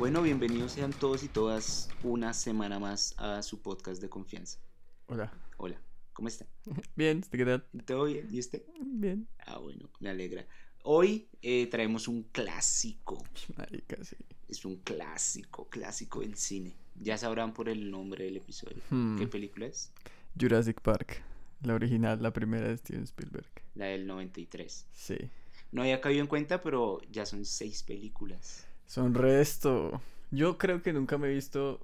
Bueno, bienvenidos sean todos y todas una semana más a su podcast de confianza. Hola. Hola, ¿cómo está? Bien, ¿qué tal? ¿Todo bien? ¿Y usted? Bien. Ah, bueno, me alegra. Hoy eh, traemos un clásico. Marica, sí. Es un clásico, clásico del cine. Ya sabrán por el nombre del episodio. Hmm. ¿Qué película es? Jurassic Park. La original, la primera de Steven Spielberg. La del 93. Sí. No había caído en cuenta, pero ya son seis películas. Son resto. Yo creo que nunca me he visto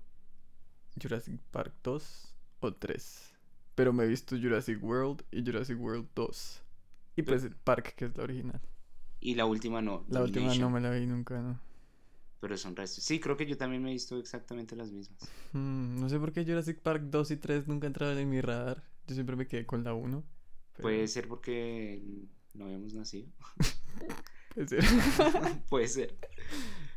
Jurassic Park 2 o 3. Pero me he visto Jurassic World y Jurassic World 2. Y pues el Park, que es la original. Y la última no. La última no me la vi nunca, ¿no? Pero son restos. Sí, creo que yo también me he visto exactamente las mismas. Hmm, no sé por qué Jurassic Park 2 y 3 nunca entraron en mi radar. Yo siempre me quedé con la 1. pero- Puede ser porque no habíamos nacido. puede ser. Puede ser.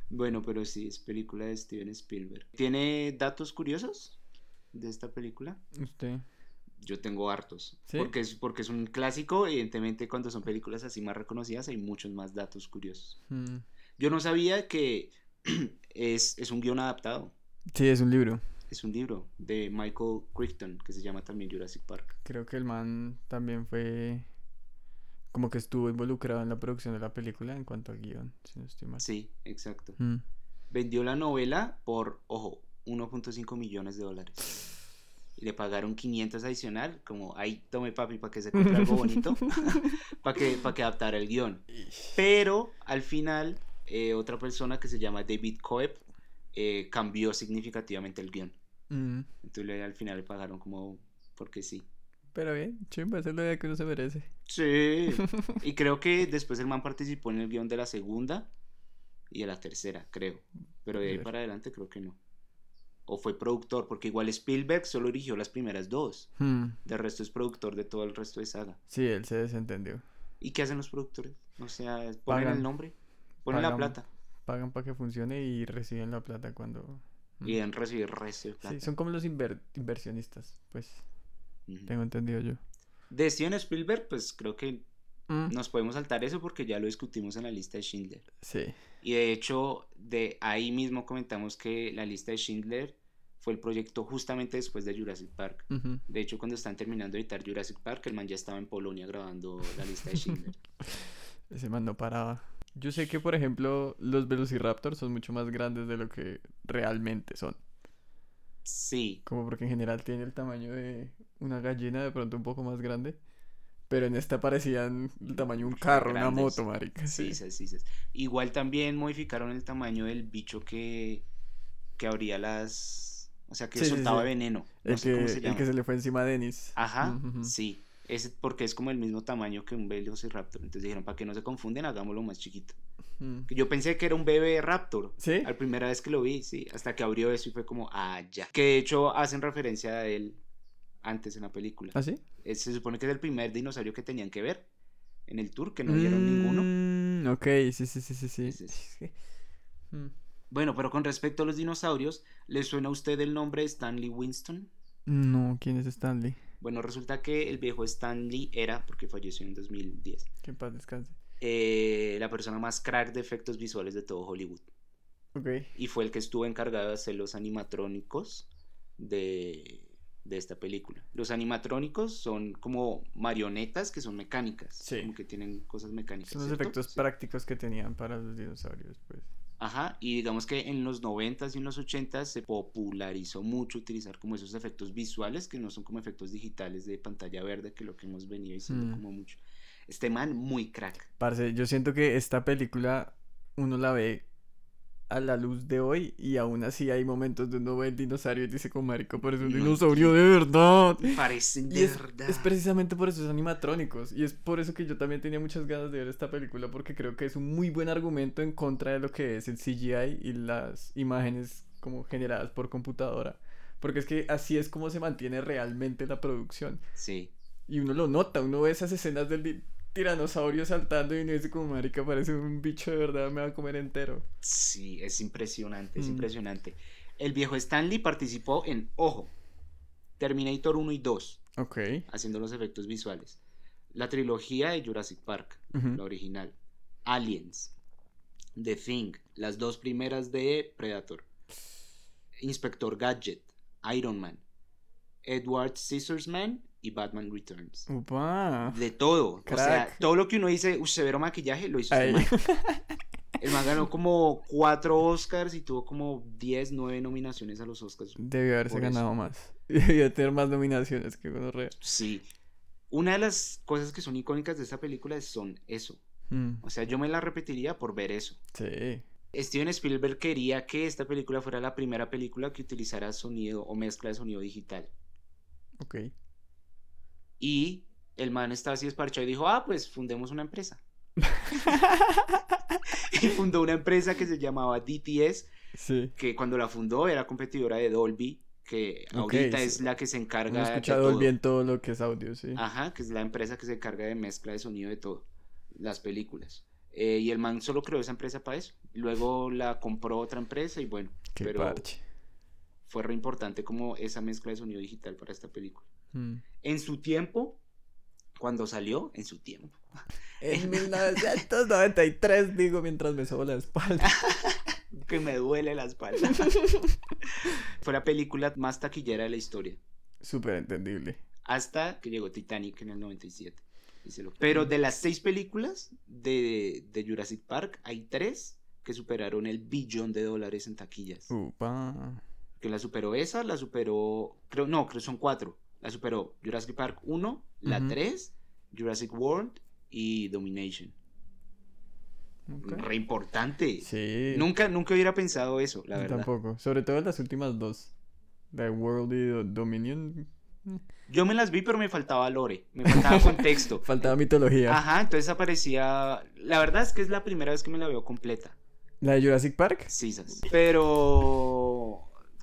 Bueno, pero sí, es película de Steven Spielberg. ¿Tiene datos curiosos de esta película? Usted. Yo tengo hartos. ¿Sí? Porque, es, porque es un clásico, evidentemente cuando son películas así más reconocidas hay muchos más datos curiosos. Hmm. Yo no sabía que es, es un guion adaptado. Sí, es un libro. Es un libro de Michael Crichton que se llama también Jurassic Park. Creo que el man también fue como que estuvo involucrado en la producción de la película en cuanto al guion, si no estoy mal. Sí, exacto. Mm. Vendió la novela por, ojo, 1.5 millones de dólares. Y le pagaron 500 adicional, como, ahí tome papi para que se compre algo bonito, para que, pa' que adaptara el guion. Pero al final, eh, otra persona que se llama David Coeb eh, cambió significativamente el guion. Mm. Entonces al final le pagaron como, porque sí. Pero bien, chimba, esa es la idea que uno se merece. Sí. Y creo que después el man participó en el guion de la segunda y de la tercera, creo. Pero de ahí para adelante creo que no. O fue productor, porque igual Spielberg solo dirigió las primeras dos. Mm. De resto es productor de todo el resto de saga. Sí, él se desentendió. ¿Y qué hacen los productores? O sea, ponen Pagan. el nombre, ponen la plata Pagan para que funcione y reciben la plata cuando... Y deben recibir resto de plata. Sí, son como los inver- inversionistas, pues, Tengo entendido yo. De Steven Spielberg, pues creo que Mm. nos podemos saltar eso porque ya lo discutimos en la lista de Schindler. Sí. Y de hecho, de ahí mismo comentamos que la lista de Schindler fue el proyecto justamente después de Jurassic Park. De hecho, cuando están terminando de editar Jurassic Park, el man ya estaba en Polonia grabando la lista de Schindler. Ese man no paraba. Yo sé que, por ejemplo, los Velociraptors son mucho más grandes de lo que realmente son. Sí, Como porque en general tiene el tamaño de una gallina, de pronto un poco más grande. Pero en esta parecían el tamaño de un carro, una moto, marica. sí, Sí. sí, sí. Igual también modificaron el tamaño del bicho que, que abría las... O sea, que soltaba veneno. No El, sé que, cómo se el que se le fue encima a Dennis. Ajá, sí. Es porque es como el mismo tamaño que un Velociraptor. Entonces dijeron, para que no se confunden, hagámoslo más chiquito. Mm. Yo pensé que era un bebé Raptor. ¿Sí? La primera vez que lo vi, sí, hasta que abrió eso y fue como, ah, ya. Que de hecho hacen referencia a él antes en la película. ¿Ah, sí? Eh, Se supone que es el primer dinosaurio que tenían que ver en el tour, que no vieron ninguno. Mm, Ok, sí, sí, sí, sí, sí. Es. Es Mm. Bueno, pero con respecto a los dinosaurios, ¿le suena a usted el nombre de Stanley Winston? No, ¿quién es Stanley? Bueno, resulta que el viejo Stanley era, porque falleció en 2010, Que en paz descanse. Eh, la persona más crack de efectos visuales de todo Hollywood. Ok. y fue el que estuvo encargado de hacer los animatrónicos de, de esta película. Los animatrónicos son como marionetas que son mecánicas, Sí. como que tienen cosas mecánicas. Son los ¿cierto? efectos Sí. prácticos que tenían para los dinosaurios, pues. Ajá, y digamos que en los 90s y en los 80s se popularizó mucho utilizar como esos efectos visuales que no son como efectos digitales de pantalla verde, que lo que hemos venido diciendo Mm. como mucho. Este man muy crack. Parce, yo siento que esta película uno la ve a la luz de hoy y aún así hay momentos donde uno ve el dinosaurio y dice como marico, parece un No dinosaurio de verdad. Parecen Y de es, verdad. es precisamente por esos animatrónicos. Y es por eso que yo también tenía muchas ganas de ver esta película. Porque creo que es un muy buen argumento en contra de lo que es el CGI y las imágenes como generadas por computadora. Porque es que así es como se mantiene realmente la producción. Sí. Y uno lo nota, uno ve esas escenas del tiranosaurio saltando y uno dice como marica, parece un bicho de verdad, me va a comer entero. Sí, es impresionante, es Mm. impresionante. El viejo Stanley participó en, ojo, Terminator 1 y 2, Ok. haciendo los efectos visuales. La trilogía de Jurassic Park, la original. Aliens. The Thing, las dos primeras de Predator, Inspector Gadget, Iron Man, Edward Scissorsman y Batman Returns. Upa. De todo. O sea, todo lo que uno dice, severo maquillaje, lo hizo este man. El man ganó como cuatro Oscars y tuvo como 10, 9 nominaciones a los Oscars. Debió haberse eso. ganado más. Debió tener más nominaciones que gonorrea. Sí. Una de las cosas que son icónicas de esta película son eso. Mm, O sea, yo me la repetiría por ver eso. sí. Steven Spielberg quería que esta película fuera la primera película que utilizara sonido o mezcla de sonido digital. Ok. Y el man estaba así desparchado y dijo, ah, pues fundemos una empresa. y fundó una empresa que se llamaba DTS, Sí. que cuando la fundó era competidora de Dolby, que ahorita sí. es la que se encarga de todo. Ah, bien todo lo que es audio, sí. Ajá, que es la empresa que se encarga de mezcla de sonido de todo, las películas. Eh, y el man solo creó esa empresa para eso. Luego la compró otra empresa y bueno, Qué pero parche. fue re importante como esa mezcla de sonido digital para esta película. Mm. En su tiempo, cuando salió, en su tiempo, En 1993, digo, mientras me sobo la espalda. que me duele la espalda, fue la película más taquillera de la historia. Súper entendible. hasta que llegó Titanic en el 97. díselo. Pero de las seis películas de, de Jurassic Park, hay tres que superaron el billón de dólares en taquillas. Upa. Que la superó esa, la superó, creo, no, creo que son cuatro. La superó Jurassic Park 1, la Ujú. 3, Jurassic World y Domination. Ok. Re importante. Sí. Nunca, nunca hubiera pensado eso, la Yo verdad. Tampoco. Sobre todo las últimas dos. The World y Do- Dominion. Yo me las vi, pero me faltaba lore, me faltaba contexto. Faltaba mitología. Ajá, entonces aparecía. La verdad es que es la primera vez que me la veo completa. ¿La de Jurassic Park? Sí. Pero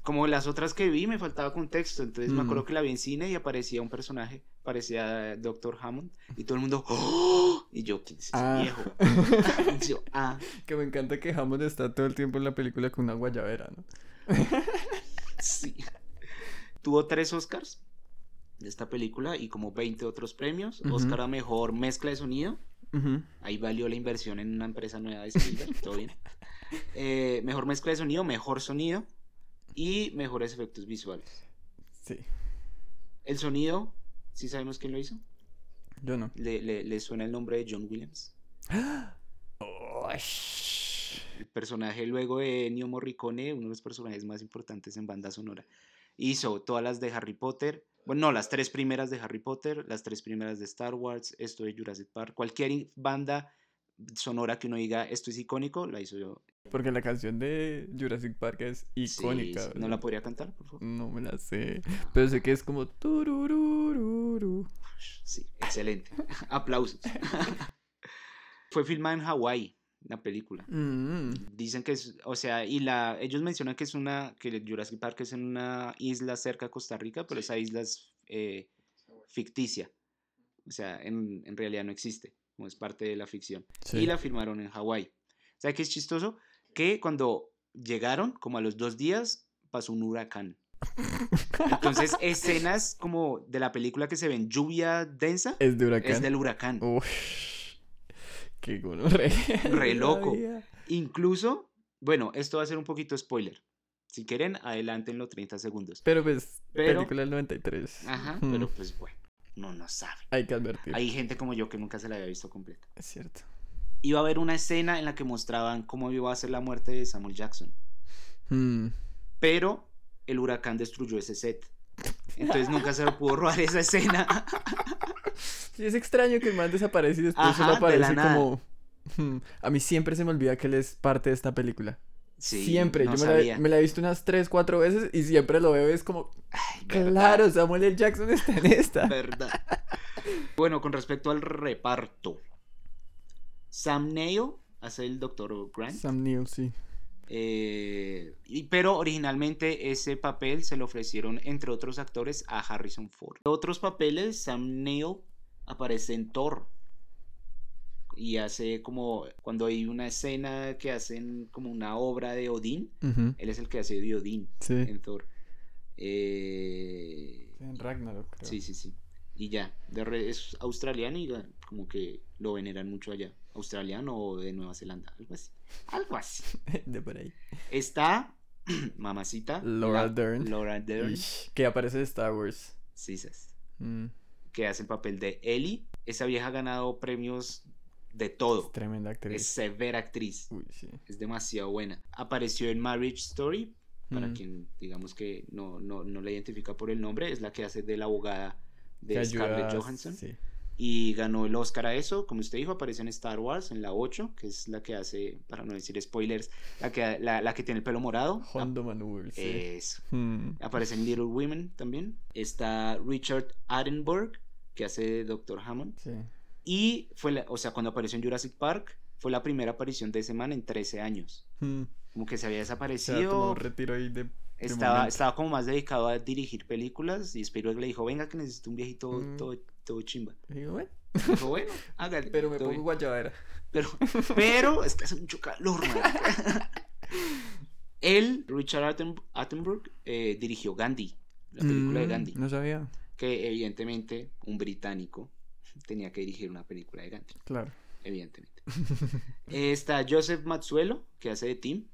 como las otras que vi me faltaba contexto, entonces me Mm. acuerdo que la vi en cine y aparecía un personaje, parecía Doctor Hammond y todo el mundo ¡Oh! y yo ¿quién es ese Ah. viejo? Y yo, ah, Que me encanta que Hammond está todo el tiempo en la película con una guayabera, ¿no? sí. Tuvo tres Oscars de esta película y como 20 otros premios. Oscar a mejor mezcla de sonido. Ahí valió la inversión en una empresa nueva de Spielberg, todo bien. Eh, mejor mezcla de sonido, mejor sonido y mejores efectos visuales. Sí. El sonido, ¿sí sabemos quién lo hizo? Yo no. ¿Le, le, le suena el nombre de John Williams? El personaje luego de Ennio Morricone, uno de los personajes más importantes en banda sonora. Hizo todas las de Harry Potter, bueno, no, las tres primeras de Harry Potter, las tres primeras de Star Wars, esto de Jurassic Park, cualquier banda sonora que uno diga esto es icónico, la hizo yo. Porque la canción de Jurassic Park es icónica. sí, ¿No la podría cantar, por favor? No me la sé. Pero sé que es como. Sí, excelente. Aplausos. Fue filmada en Hawái, la película. Mm. Dicen que es, o sea, y la, ellos mencionan que es una, que Jurassic Park es en una isla cerca a Costa Rica, pero esa isla es eh, ficticia. O sea, en, en realidad no existe, como es parte de la ficción. Sí. Y la filmaron en Hawái. O sea, que es chistoso que cuando llegaron, como a los dos días, pasó un huracán. Entonces, escenas como de la película que se ven lluvia densa, Es de huracán. es del huracán. Ush. Qué gonorrea. Re loco. Todavía. Incluso, bueno, esto va a ser un poquito spoiler. Si quieren, adelántenlo 30 segundos. Pero pues, Pero- película del 93. Ajá, Mm. pero pues bueno, no sabe. Hay que advertir. Hay gente como yo que nunca se la había visto completa. Es cierto. Iba a haber una escena en la que mostraban cómo iba a ser la muerte de Samuel Jackson. Mm. Pero el huracán destruyó ese set. Entonces nunca se lo pudo robar esa escena. Sí, es extraño que el man desaparece y después Ajá, solo aparece como. Hmm. A mí siempre se me olvida que él es parte de esta película. Sí, siempre. no Yo me la, sabía. me la he visto unas 3, 4 veces y siempre lo veo. Es como, Ay, verdad, claro, Samuel L. Jackson está en esta. verdad. Bueno, con respecto al reparto. Sam Neill hace el Dr. Grant. Sam Neill, sí. Eh, y- pero originalmente ese papel se le ofrecieron, entre otros actores, a Harrison Ford. Otros papeles, Sam Neill aparece en Thor. Y hace como, cuando hay una escena que hacen como una obra de Odín, él es el que hace de Odín Sí. en Thor. Eh, En Ragnarok, creo. sí, sí, sí. Y ya, de re- es australiano y como que lo veneran mucho allá. Australiano o de Nueva Zelanda, algo así. Algo así. De por ahí. Está mamacita. Laura la- Dern. Laura Dern. Ish, que aparece de Star Wars. Sisas, Mm, que hace el papel de Ellie. Esa vieja ha ganado premios de todo. tremenda Es actriz. severa actriz. Uy, sí. Es demasiado buena. Apareció en Marriage Story. Para Mm. quien, digamos que no, no, no la identifica por el nombre, es la que hace de la abogada de Scarlett Johansson. Sí. Y ganó el Oscar a eso. Como usted dijo, aparece en Star Wars, en la 8, que es la que hace, para no decir spoilers, la que, la, la que tiene el pelo morado. Hondo Maneuver, sí. Eso. Mm, Aparece en Little Women también. Está Richard Attenborough, que hace de Dr. Hammond. sí. Y fue, la- o sea, cuando apareció en Jurassic Park, fue la primera aparición de ese man en 13 años. Mm, Como que se había desaparecido. un retiro ahí de... estaba, estaba como más dedicado a dirigir películas. Y Spielberg le dijo, venga que necesito un viejito Mm. todo, todo chimba. Y digo, bueno, Dijo, bueno, hágale. pero me pongo bien". guayabera. Pero, pero es que hace mucho calor, marica. Él, Richard Atten- Attenborough, eh, dirigió Gandhi, la película de Mm, Gandhi, No sabía, que evidentemente un británico tenía que dirigir una película de Gandhi, claro. evidentemente. Está Joseph Mazzuelo, que hace de Tim,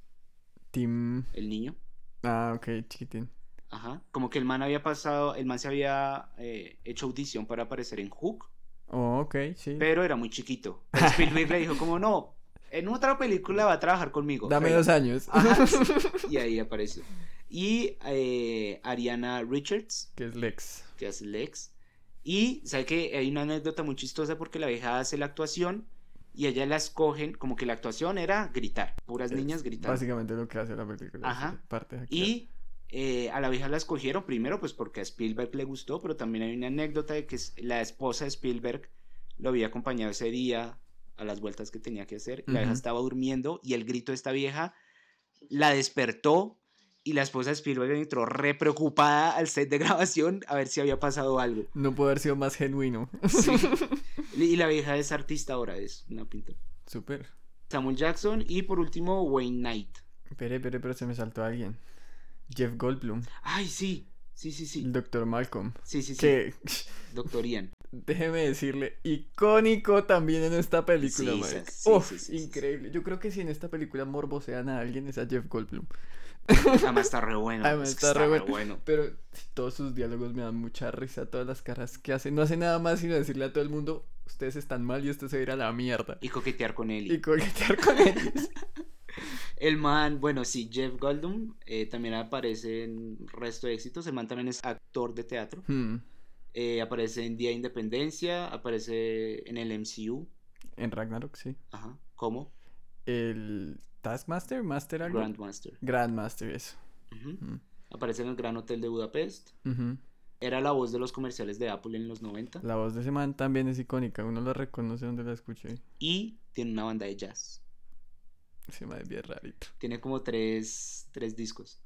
Team... el niño. Ah, ok, chiquitín. Ajá. Como que el man había pasado, el man se había eh, hecho audición para aparecer en Hook, Oh, ok, sí. pero era muy chiquito. Pero Spielberg le dijo como, no, en otra película va a trabajar conmigo. Dame Pero- dos años. Ajá, sí. Y ahí apareció. Y eh, Ariana Richards, que es Lex. que hace Lex. Y sabe que hay una anécdota muy chistosa porque la vieja hace la actuación y ella la escogen, como que la actuación era gritar, puras Es niñas gritando. Básicamente lo que hace la película. Ajá. Parte de. Y eh, a la vieja la escogieron primero pues porque a Spielberg le gustó, pero también hay una anécdota de que la esposa de Spielberg lo había acompañado ese día a las vueltas que tenía que hacer. La vieja estaba durmiendo y el grito de esta vieja la despertó y la esposa de Spielberg entró re preocupada al set de grabación a ver si había pasado algo. No puede haber sido más genuino. Sí. Y la vieja es artista ahora, es una pintora. Súper. Samuel Jackson y por último Wayne Knight. Espere, espere, pero se me saltó alguien. Jeff Goldblum, Ay, sí, sí, sí, sí. el Dr. Malcolm. Sí, sí, sí. Que, Doctor Ian. déjeme decirle, icónico también en esta película, Sí, Uf, sí, increíble. Yo creo que si en esta película morbosean a alguien es a Jeff Goldblum. Además está re bueno. Además es que está re bueno. bueno. Pero todos sus diálogos me dan mucha risa, todas las caras que hace. No hace nada más sino decirle a todo el mundo, ustedes están mal y usted se va a ir a la mierda. Y coquetear con él. Y coquetear con ellos. El man, bueno, sí, Jeff Goldblum eh, también aparece en resto de éxitos. El man también es actor de teatro. Hmm, Eh, aparece en Día de Independencia. Aparece en el MCU. En Ragnarok, sí. Ajá. ¿Cómo? El Taskmaster, Master algo. Grandmaster. Grandmaster, eso. Aparece en el Gran Hotel de Budapest. Era la voz de los comerciales de Apple en los 90. La voz de ese man también es icónica. Uno la reconoce donde la escuche. Y tiene una banda de jazz. Ese man es bien rarito. Tiene como tres, tres discos.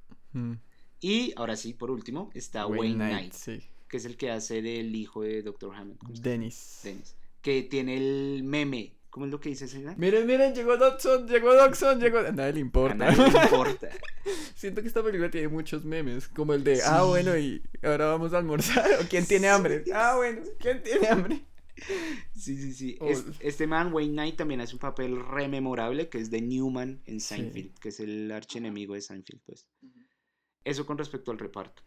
Y ahora sí, por último, está Wayne, Knight, sí. que es el que hace del hijo de Dr. Hammond. ¿cómo se? Dennis. Dennis. Que tiene el meme. ¿Cómo es lo que dice man? Miren, miren, llegó Dodson, llegó Dodson, llegó. A nadie le A importa. nadie le importa. Siento que esta película tiene muchos memes, como el de, Sí. ah, bueno, y ahora vamos a almorzar, o quién tiene Sí. hambre. Ah, bueno, ¿quién tiene hambre? Sí, sí, sí. Oh. Es- este man, Wayne Knight, también hace un papel re memorable, que es de Newman en Sí. Seinfeld, que es el archienemigo de Seinfeld, pues. Eso con respecto al reparto.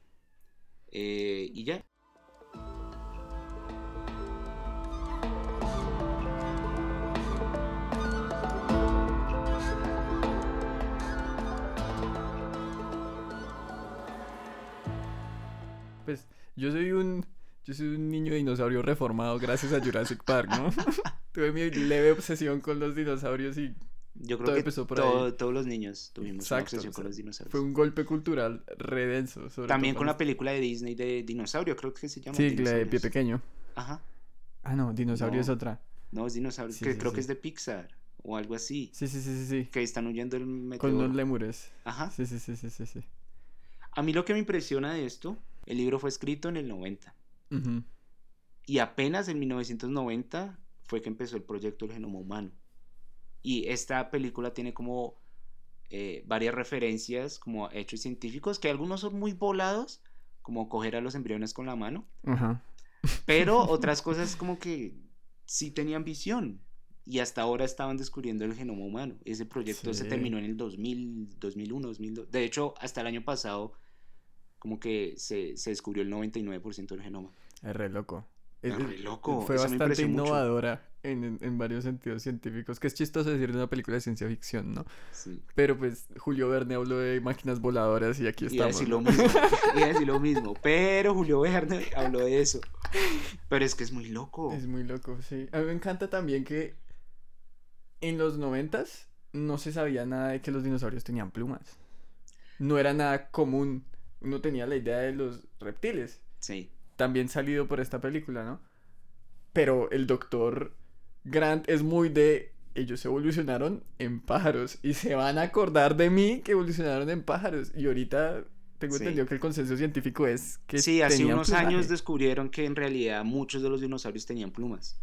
Eh, y ya. Yo soy un, yo soy un niño dinosaurio reformado gracias a Jurassic Park, ¿no? Tuve mi leve obsesión con los dinosaurios y Yo creo Todo que empezó por todo- ahí. todos los niños tuvimos una obsesión o con los dinosaurios. fue un golpe cultural redenso. También con la película de Disney de dinosaurio, creo que se llama. Sí, la de pie pequeño. Ajá. Ah, no, dinosaurio No. es otra. No, es dinosaurio, Sí, que sí, creo sí. que es de Pixar o algo así. Sí, sí, sí, sí, sí. Que están huyendo Con meteoro. unos lémures. Ajá. Sí, sí, sí, sí, sí, sí. A mí lo que me impresiona de esto, el libro fue escrito en el 90. Ujú. Y apenas en 1990 fue que empezó el proyecto del genoma humano. Y esta película tiene como eh, varias referencias como a hechos científicos, que algunos son muy volados, como coger a los embriones con la mano. Pero otras cosas como que sí tenían visión. Y hasta ahora estaban descubriendo el genoma humano. Ese proyecto se terminó en el 2000, 2001, 2002. De hecho, hasta el año pasado, como que se, se descubrió el 99% del genoma. Es re loco. Es- Es re loco, Fue eso bastante innovadora en, en- en varios sentidos científicos, que es chistoso decir de una película de ciencia ficción, ¿no? Sí. Pero pues Julio Verne habló de máquinas voladoras y aquí Iba a estamos. decir lo mismo. Iba a decir lo mismo. Pero Julio Verne habló de eso. Pero es que es muy loco. Es muy loco, sí. A mí me encanta también que en los noventas no se sabía nada de que los dinosaurios tenían plumas. No era nada común. Uno tenía la idea de los reptiles. Sí. También salido por esta película, ¿no? Pero el doctor Grant es muy de... Ellos evolucionaron en pájaros y se van a acordar de mí que evolucionaron en pájaros. Y ahorita tengo Sí. entendido que el consenso científico es que Sí, hace unos plumaje. años descubrieron que en realidad muchos de los dinosaurios tenían plumas.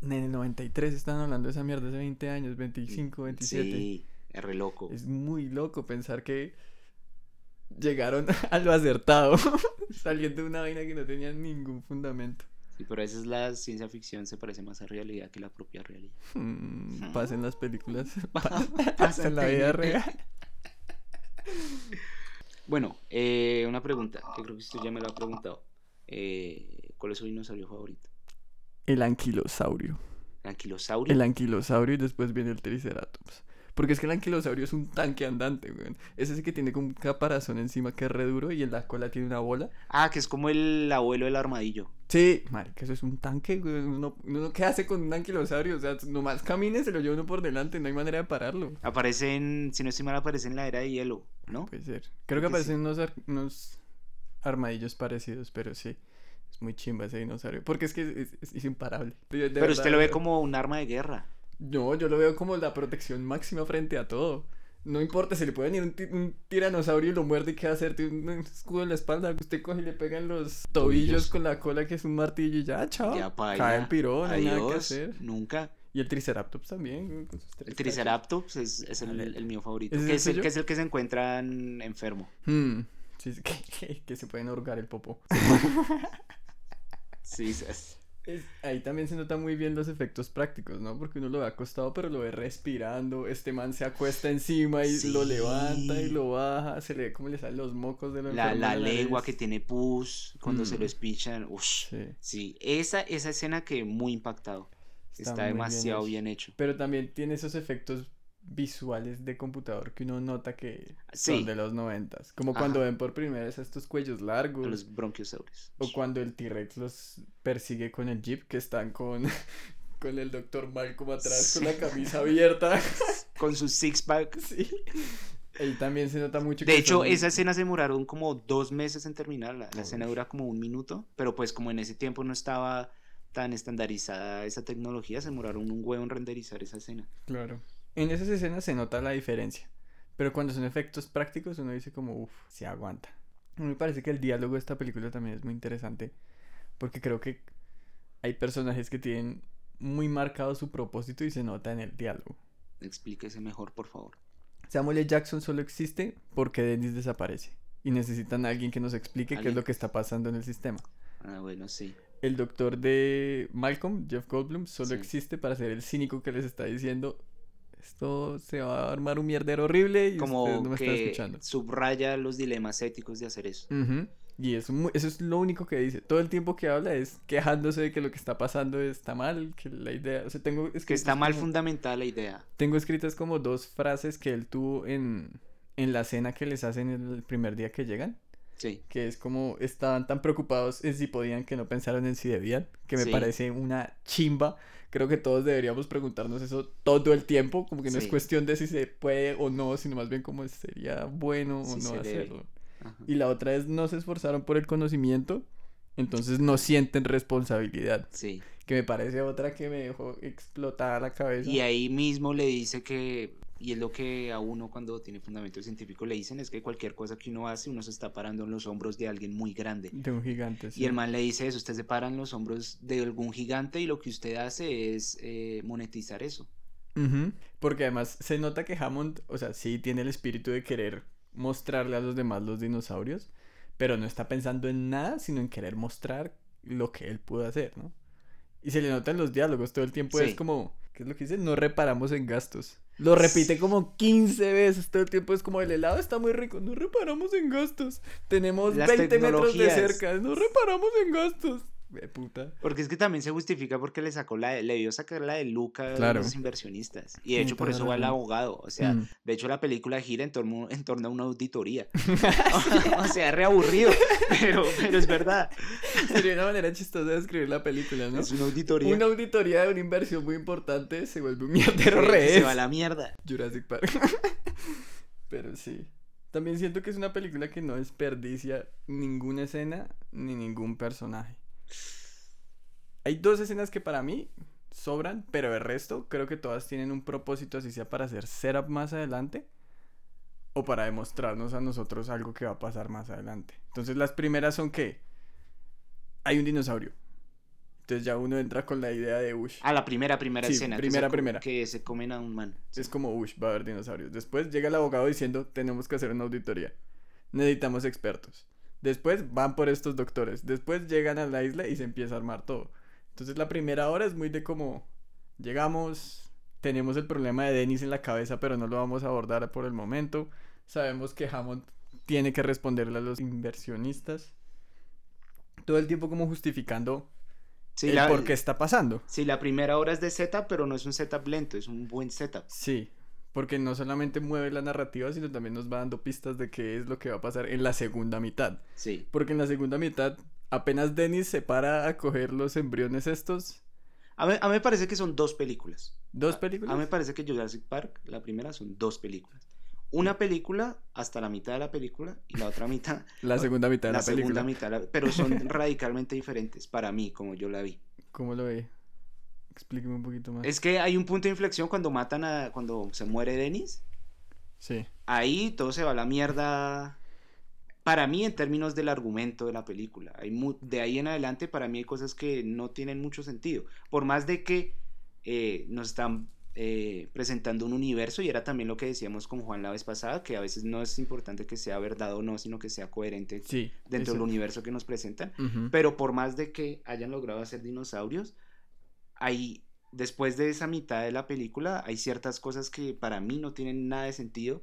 En el 93 están hablando de esa mierda hace 20 años, 25, 27. Sí, es re loco. Es muy loco pensar que llegaron a lo acertado, saliendo de una vaina que no tenía ningún fundamento. Sí, pero a veces la ciencia ficción se parece más a realidad que la propia realidad. Hmm, pasa en las películas, Pasa pasa en la vida real. Bueno, eh, una pregunta, que creo que usted ya me lo ha preguntado. Eh, ¿Cuál es su dinosaurio favorito? El anquilosaurio. ¿El anquilosaurio? El anquilosaurio y después viene el triceratops. Porque es que el anquilosaurio es un tanque andante, weón. Es ese que tiene como un caparazón encima que es re duro y en la cola tiene una bola. Ah, que es como el abuelo del armadillo. Sí, marica, eso es un tanque, güey. Uno, uno- ¿Qué hace con un anquilosaurio? O sea, nomás camine, se lo lleva uno por delante, no hay manera de pararlo. Aparece en, si no estoy mal, aparece en la era de hielo, ¿no? Puede ser. Creo Creo que que sí. aparecen unos, ar- unos armadillos parecidos, pero sí. Es muy chimba ese dinosaurio. Porque es que es, es- es imparable. De- de Pero usted lo ve como un arma de guerra. No, yo lo veo como la protección máxima frente a todo. No importa, se le puede venir un, ti- un tiranosaurio y lo muerde y qué va a hacer. Tiene un escudo en la espalda. Usted coge y le pega en los tobillos Tobillos. con la cola que es un martillo y ya, chao. Ya. Cae el pirón, no hay nada que hacer. Nunca. Y el Triceratops también. El. Triceratops es, es el, el mío favorito. ¿Ese es Que es el, que es el que se encuentran enfermo. Hmm, sí, que, que- que se pueden hurgar el popo. Sí, es- Es- ahí también se nota muy bien los efectos prácticos, ¿no? Porque uno lo ve acostado, pero lo ve respirando. Este man se acuesta encima y lo levanta y lo baja. Se le ve cómo le salen los mocos de la la, la en lengua que tiene pus cuando se Mm. lo espichan. Ush. Sí, Sí, esa, esa escena que muy impactado. está Está, muy bien demasiado hecho. bien hecho. Pero también tiene esos efectos visuales de computador que uno nota que Sí. son de los noventas. Como cuando ven por primera vez a estos cuellos largos. A los bronquiosaurios. O cuando el T-Rex los persigue con el jeep que están con, con el doctor Malcolm atrás con la camisa abierta. Con sus six pack. sí. Ahí también se nota mucho De que hecho, son- esa escena se demoraron como dos meses en terminar. La, la escena dura como un minuto, pero pues como en ese tiempo no estaba tan estandarizada esa tecnología, se demoraron un huevo en renderizar esa escena. Claro. En esas escenas se nota la diferencia. Pero cuando son efectos prácticos uno dice como, uff, se aguanta. A mí me parece que el diálogo de esta película también es muy interesante. Porque creo que hay personajes que tienen muy marcado su propósito y se nota en el diálogo. Explíquese mejor, por favor. Samuel L. Jackson solo existe porque Dennis desaparece. Y necesitan a alguien que nos explique qué es lo que está pasando en el sistema. Ah, bueno, sí. El doctor de Malcolm, Jeff Goldblum, solo Sí. existe para ser el cínico que les está diciendo esto se va a armar un mierdero horrible y ustedes Como no me están que escuchando. subraya los dilemas éticos de hacer eso. Y eso, eso es lo único que dice. Todo el tiempo que habla es quejándose de que lo que está pasando está mal, que la idea... O sea, tengo Que está mal como- fundamentada la idea. Tengo escritas como dos frases que él tuvo en, en la cena que les hacen el primer día que llegan. Sí. Que es como estaban tan preocupados en si podían que no pensaron en si debían. Que me Sí. parece una chimba. Creo que todos deberíamos preguntarnos eso todo el tiempo. Como que no es cuestión de si se puede o no, sino más bien como sería bueno o no hacerlo. Y la otra es no se esforzaron por el conocimiento. Entonces no sienten responsabilidad. Sí. Que me parece otra que me dejó explotar la cabeza. Y ahí mismo le dice que, y es lo que a uno cuando tiene fundamento científico le dicen, es que cualquier cosa que uno hace, uno se está parando en los hombros de alguien muy grande. De un gigante. Y el man le dice eso, usted se para en los hombros de algún gigante y lo que usted hace es eh, monetizar eso. Porque además se nota que Hammond, o sea, sí tiene el espíritu de querer mostrarle a los demás los dinosaurios, pero no está pensando en nada, sino en querer mostrar lo que él pudo hacer, ¿no? Y se le notan los diálogos, todo el tiempo es como, ¿qué es lo que dice? No reparamos en gastos. Lo repite como 15 veces, todo el tiempo es como el helado está muy rico, no reparamos en gastos. Tenemos Las 20 metros de cerca, no reparamos en gastos. De puta. Porque es que también se justifica porque le sacó la, le dio sacar la de Luca Claro. a los inversionistas. Y de hecho por eso va el abogado. O sea, Mm. de hecho la película gira en torno, en torno a una auditoría. o sea, es reaburrido. Pero, pero es verdad. Sería una manera chistosa de escribir la película, ¿no? Es una auditoría. Una auditoría de una inversión muy importante se vuelve un mierdero re. se va a la mierda. Jurassic Park. Pero sí. También siento que es una película que no desperdicia ninguna escena ni ningún personaje. Hay dos escenas que para mí sobran, pero el resto creo que todas tienen un propósito, así sea para hacer setup más adelante o para demostrarnos a nosotros algo que va a pasar más adelante. Entonces las primeras son que hay un dinosaurio. Entonces ya uno entra con la idea de Ush. A la primera, primera Sí, escena. que primera, co- primera. Que se comen a un man. Es como, ush, va a haber dinosaurios. Después llega el abogado diciendo, tenemos que hacer una auditoría. Necesitamos expertos. Después van por estos doctores. Después llegan a la isla y se empieza a armar todo. Entonces la primera hora es muy de como, llegamos, tenemos el problema de Dennis en la cabeza, pero no lo vamos a abordar por el momento. Sabemos que Hammond tiene que responderle a los inversionistas. Todo el tiempo como justificando Sí, el la, por qué está pasando. sí, la primera hora es de setup, pero no es un setup lento, es un buen setup. Sí, porque no solamente mueve la narrativa, sino también nos va dando pistas de qué es lo que va a pasar en la segunda mitad. Sí. Porque en la segunda mitad, apenas Dennis se para a coger los embriones estos. A mí, a mí me parece que son dos películas. ¿Dos A- películas? A mí me parece que Jurassic Park, la primera, son dos películas. Una película hasta la mitad de la película y la otra mitad, La segunda mitad de la, la, segunda película. mitad, de la- pero son radicalmente diferentes para mí, como yo la vi. ¿Cómo lo ve? Explíqueme un poquito más. Es que hay un punto de inflexión cuando matan a, cuando se muere Dennis, Sí, ahí todo se va a la mierda. Para mí, en términos del argumento de la película, hay mu- de ahí en adelante, para mí hay cosas que no tienen mucho sentido. Por más de que eh, nos están eh, presentando un universo, y era también lo que decíamos con Juan la vez pasada, que a veces no es importante que sea verdad o no, sino que sea coherente sí. dentro del universo que nos presentan. Pero por más de que hayan logrado hacer dinosaurios, hay, después de esa mitad de la película, hay ciertas cosas que para mí no tienen nada de sentido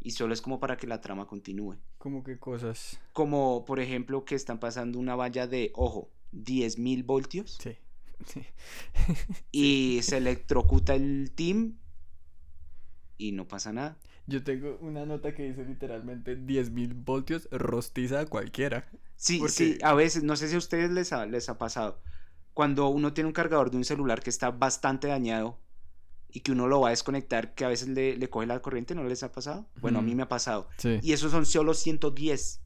y solo es como para que la trama continúe. ¿Cómo qué cosas? Como por ejemplo que están pasando una valla de, ojo, 10.000 voltios Sí. sí. y se electrocuta el team y no pasa nada. Yo tengo una nota que dice literalmente 10.000 voltios rostiza a cualquiera. Sí, Porque- sí, a veces, no sé si a ustedes les ha, les ha pasado, cuando uno tiene un cargador de un celular que está bastante dañado y que uno lo va a desconectar, que a veces le, le coge la corriente, ¿no les ha pasado? Bueno, a mí me ha pasado. Sí. Y esos son solo 110.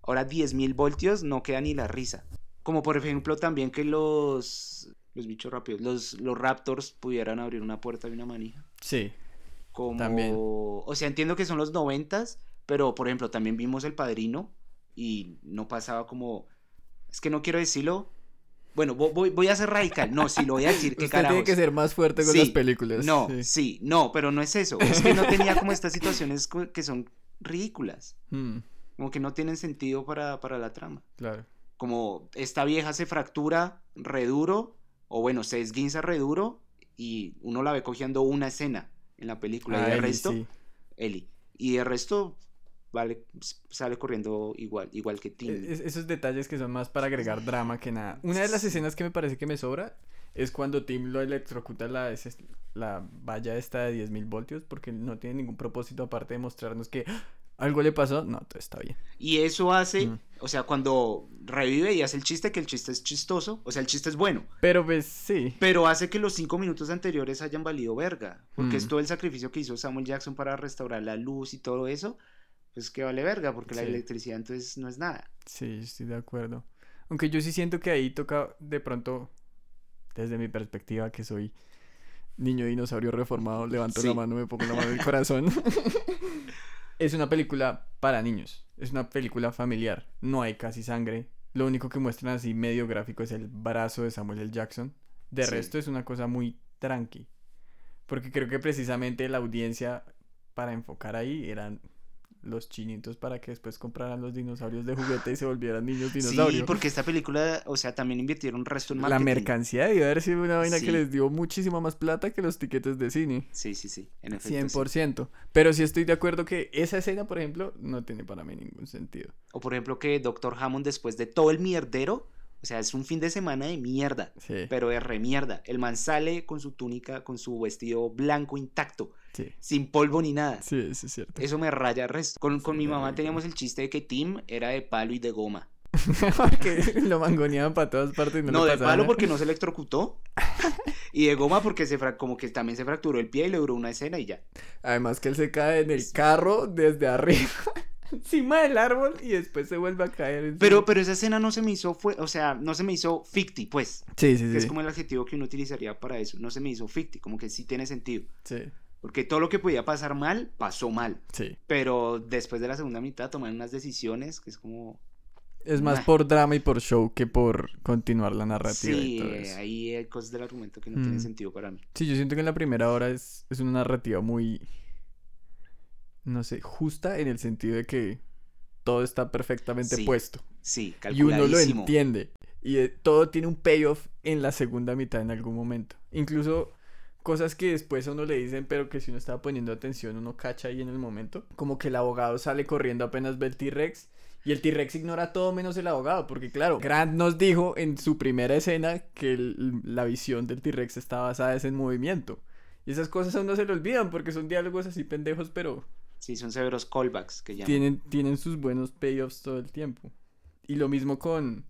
Ahora 10.000 voltios no queda ni la risa. Como por ejemplo también que los, los bichos rápidos, los, los raptors pudieran abrir una puerta de una manija. Sí. Como, También. o sea, entiendo que son los noventas, pero por ejemplo también vimos El Padrino y no pasaba como, es que no quiero decirlo, bueno, vo- voy, voy a ser radical, no, sí lo voy a decir, qué Usted tiene carajos. que ser más fuerte con Sí, las películas. No, Sí. sí, no, pero no es eso, es que no tenía como estas situaciones que son ridículas, Mm, como que no tienen sentido para, para la trama. claro. Como esta vieja se fractura reduro, o bueno, se esguinza reduro, y uno la ve cogiendo una escena en la película, Ah, y el Ellie, resto... sí. Eli. Y el resto vale, sale corriendo igual, igual que Tim. Es- esos detalles que son más para agregar drama que nada. Una de las escenas que me parece que me sobra es cuando Tim lo electrocuta la, ese- la valla esta de 10.000 voltios porque no tiene ningún propósito aparte de mostrarnos que ¡ah! algo le pasó. No, todo está bien. Y eso hace, Mm. o sea, cuando revive y hace el chiste, que el chiste es chistoso, o sea, el chiste es bueno, Pero pues sí. pero hace que los cinco minutos anteriores hayan valido verga, porque es Mm. todo el sacrificio que hizo Samuel Jackson para restaurar la luz y todo eso, pues que vale verga, porque la electricidad entonces no es nada. Sí, estoy de acuerdo. Aunque yo sí siento que ahí toca de pronto, desde mi perspectiva, que soy niño dinosaurio reformado, levanto Sí. la mano, me pongo la mano en el corazón. es una película para niños, es una película familiar, no hay casi sangre. Lo único que muestran así medio gráfico es el brazo de Samuel L. Jackson. De Sí. resto es una cosa muy tranqui. Porque creo que precisamente la audiencia para enfocar ahí eran los chinitos para que después compraran los dinosaurios de juguete y se volvieran niños dinosaurios. Sí, porque esta película, o sea, también invirtieron un resto en marketing. La mercancía debió haber sido una vaina Sí. que les dio muchísima más plata que los tiquetes de cine. Sí, sí, sí, en efecto. sí. 100%. Pero sí estoy de acuerdo que esa escena, por ejemplo, no tiene para mí ningún sentido. O por ejemplo que Doctor Hammond después de todo el mierdero, o sea, es un fin de semana de mierda, Sí, pero de remierda. El man sale con su túnica, con su vestido blanco intacto, sí. sin polvo ni nada. Sí, eso es cierto. Eso me raya el resto. Con, con mi mamá teníamos el chiste de que Tim era de palo y de goma. que lo mangoneaban para todas partes. y No, No, de palo nada. porque no se electrocutó. y de goma porque se fra- como que también se fracturó el pie y le duró una escena y ya. Además que él se cae en el carro desde arriba, encima del árbol, y después se vuelve a caer. encima. Pero, pero esa escena no se me hizo, fue, o sea, no se me hizo ficti, pues. Sí, sí, sí. es como el adjetivo que uno utilizaría para eso. No se me hizo ficti, como que sí tiene sentido. Sí, Porque todo lo que podía pasar mal, pasó mal. sí. Pero después de la segunda mitad tomaron unas decisiones que es como... Es más Nah. por drama y por show que por continuar la narrativa y Sí, todo eso. ahí hay cosas del argumento que no Mm. tienen sentido para mí. Sí, yo siento que en la primera hora es, es una narrativa muy, no sé, justa en el sentido de que todo está perfectamente Sí, puesto. Sí, Y uno lo entiende. Y eh, todo tiene un payoff en la segunda mitad en algún momento. Incluso cosas que después a uno le dicen, pero que si uno estaba poniendo atención, uno cacha ahí en el momento. Como que el abogado sale corriendo apenas ve el T-Rex. Y el T-Rex ignora todo menos el abogado. Porque claro, Grant nos dijo en su primera escena que el- la visión del T-Rex está basada en movimiento. Y esas cosas a uno se le olvidan porque son diálogos así pendejos, pero Sí, son severos callbacks que llaman. tienen, tienen sus buenos payoffs todo el tiempo. Y lo mismo con,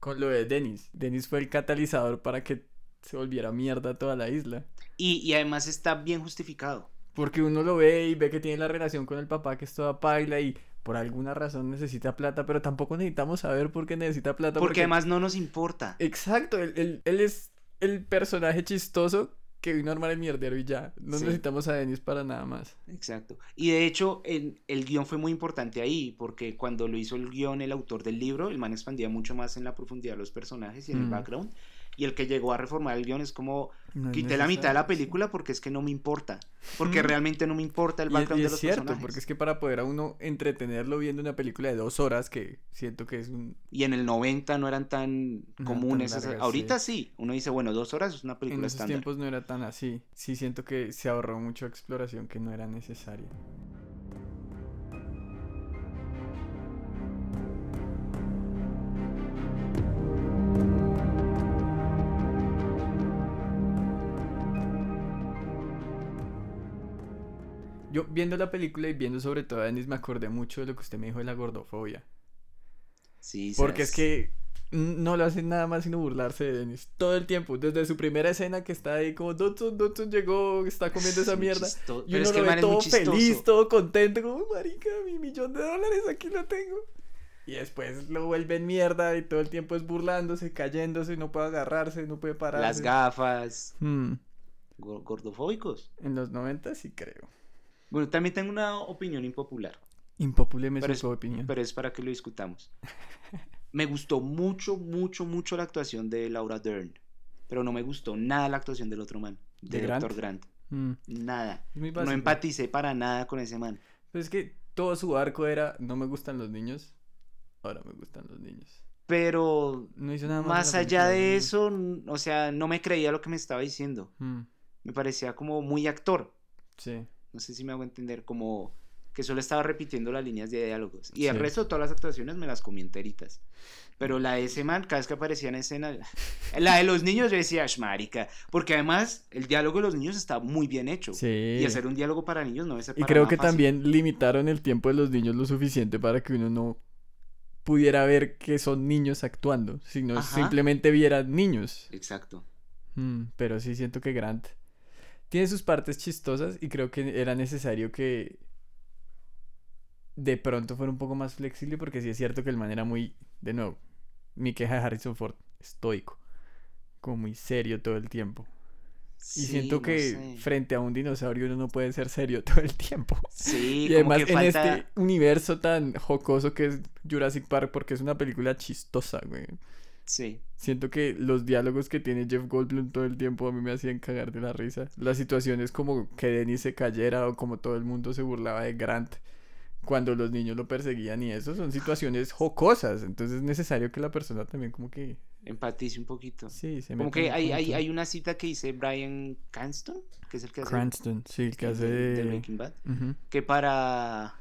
con lo de Dennis. Dennis fue el catalizador para que se volviera mierda toda la isla. Y, y además está bien justificado. Porque uno lo ve y ve que tiene la relación con el papá que es toda paila y por alguna razón necesita plata, pero tampoco necesitamos saber por qué necesita plata. Porque además no nos importa. Exacto, él, él- él es el personaje chistoso que vino a armar el mierdero y ya. No Sí. necesitamos a Dennis para nada más. Exacto. Y de hecho, en- el guion fue muy importante ahí, porque cuando lo hizo el guion el autor del libro, el man expandía mucho más en la profundidad de los personajes y en el Mm. background. Y el que llegó a reformar el guion es como, No es quité la mitad de la sí. película porque es que no me importa. Porque Ujú. realmente no me importa el Y es- background y de es los cierto, personajes. porque es que para poder a uno entretenerlo viendo una película de dos horas, que siento que es un... Y en el 90 no eran tan No comunes. tan esas- largas, Ahorita sí. Uno dice, bueno, dos horas es una En película esos estándar. tiempos no era tan así. Sí siento que se ahorró mucha exploración que no era necesaria. Yo viendo la película y viendo sobre todo a Dennis me acordé mucho de lo que usted me dijo de la gordofobia. Sí, Porque es que no lo hacen nada más sino burlarse de Dennis todo el tiempo. Desde su primera escena que está ahí como Dodson, Dodson llegó, está comiendo esa Es mierda. chisto- Y Pero es que lo ve es todo feliz, todo contento, como marica, mi millón de dólares aquí lo tengo. Y después lo vuelven mierda y todo el tiempo es burlándose, cayéndose, no puede agarrarse, no puede pararse. Las gafas. Hmm, go- Gordofóbicos. En los 90 sí creo. Bueno, también tengo una opinión impopular. Impopular me Pero su opinión. Pero es para que lo discutamos. Me gustó mucho, mucho, mucho la actuación de Laura Dern. Pero no me gustó nada la actuación del otro man. ¿De De Grant? Dr. Grant. Hmm, Nada. es No empaticé para nada con ese man. Pero es que todo su arco era, no me gustan los niños, ahora me gustan los niños. Pero No hizo nada más. allá de eso, o sea, no me creía lo que me estaba diciendo. Hmm, Me parecía como muy actor. sí. No sé si me hago entender, como que solo estaba repitiendo las líneas de diálogos. Y el resto de todas las actuaciones me las comí enteritas. Pero la de ese man, cada vez que aparecía en escena, la de los niños yo decía, "Ash, marica, porque además el diálogo de los niños está muy bien hecho. Sí. Y hacer un diálogo para niños no es Y creo que fácil. también limitaron el tiempo de los niños lo suficiente para que uno no pudiera ver que son niños actuando, sino Ajá. simplemente viera niños. Exacto. Mm, pero sí siento que Grant tiene sus partes chistosas y creo que era necesario que de pronto fuera un poco más flexible porque sí es cierto que el man era muy, de nuevo, mi queja de Harrison Ford, estoico, como muy serio todo el tiempo. Y siento no que sé. frente a un dinosaurio uno no puede ser serio todo el tiempo. Sí, Y como además que en falta... este universo tan jocoso que es Jurassic Park, porque es una película chistosa, güey. Sí. Siento que los diálogos que tiene Jeff Goldblum todo el tiempo a mí me hacían cagar de la risa. Las situaciones como que Dennis se cayera o como todo el mundo se burlaba de Grant. cuando los niños lo perseguían y eso son situaciones jocosas. Entonces es necesario que la persona también como que... Empatice un poquito. Sí, se Como meta que hay, hay, una cita que dice Brian Cranston, que es el que hace Cranston, sí, el que hace de- de. Breaking Bad, Ujú. que para...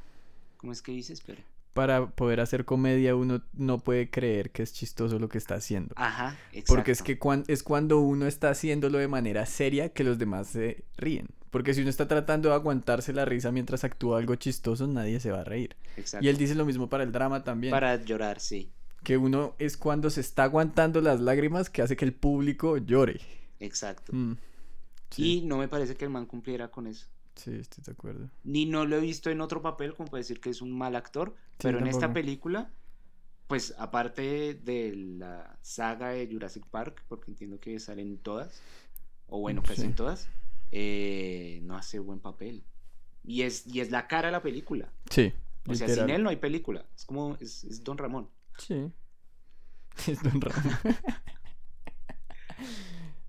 ¿Cómo es que dice? Espera. Para poder hacer comedia uno no puede creer que es chistoso lo que está haciendo. Ajá, exacto. Porque es que cuan- es cuando uno está haciéndolo de manera seria que los demás se ríen. Porque si uno está tratando de aguantarse la risa mientras actúa algo chistoso, nadie se va a reír. Exacto. Y él dice lo mismo para el drama también. Para llorar, sí. Que uno es cuando se está aguantando las lágrimas que hace que el público llore. Exacto. Mm, Sí, Y no me parece que el man cumpliera con eso. Sí, estoy de acuerdo. Ni no lo he visto en otro papel, como para decir que es un mal actor. pero en esta película, pues aparte de la saga de Jurassic Park, porque entiendo que salen todas, o bueno, casi Sí. en todas, eh, no hace buen papel. Y es, y es la cara de la película. Sí. O sea, sin él no hay película. Es como, es, es Don Ramón. Sí. Es Don Ramón.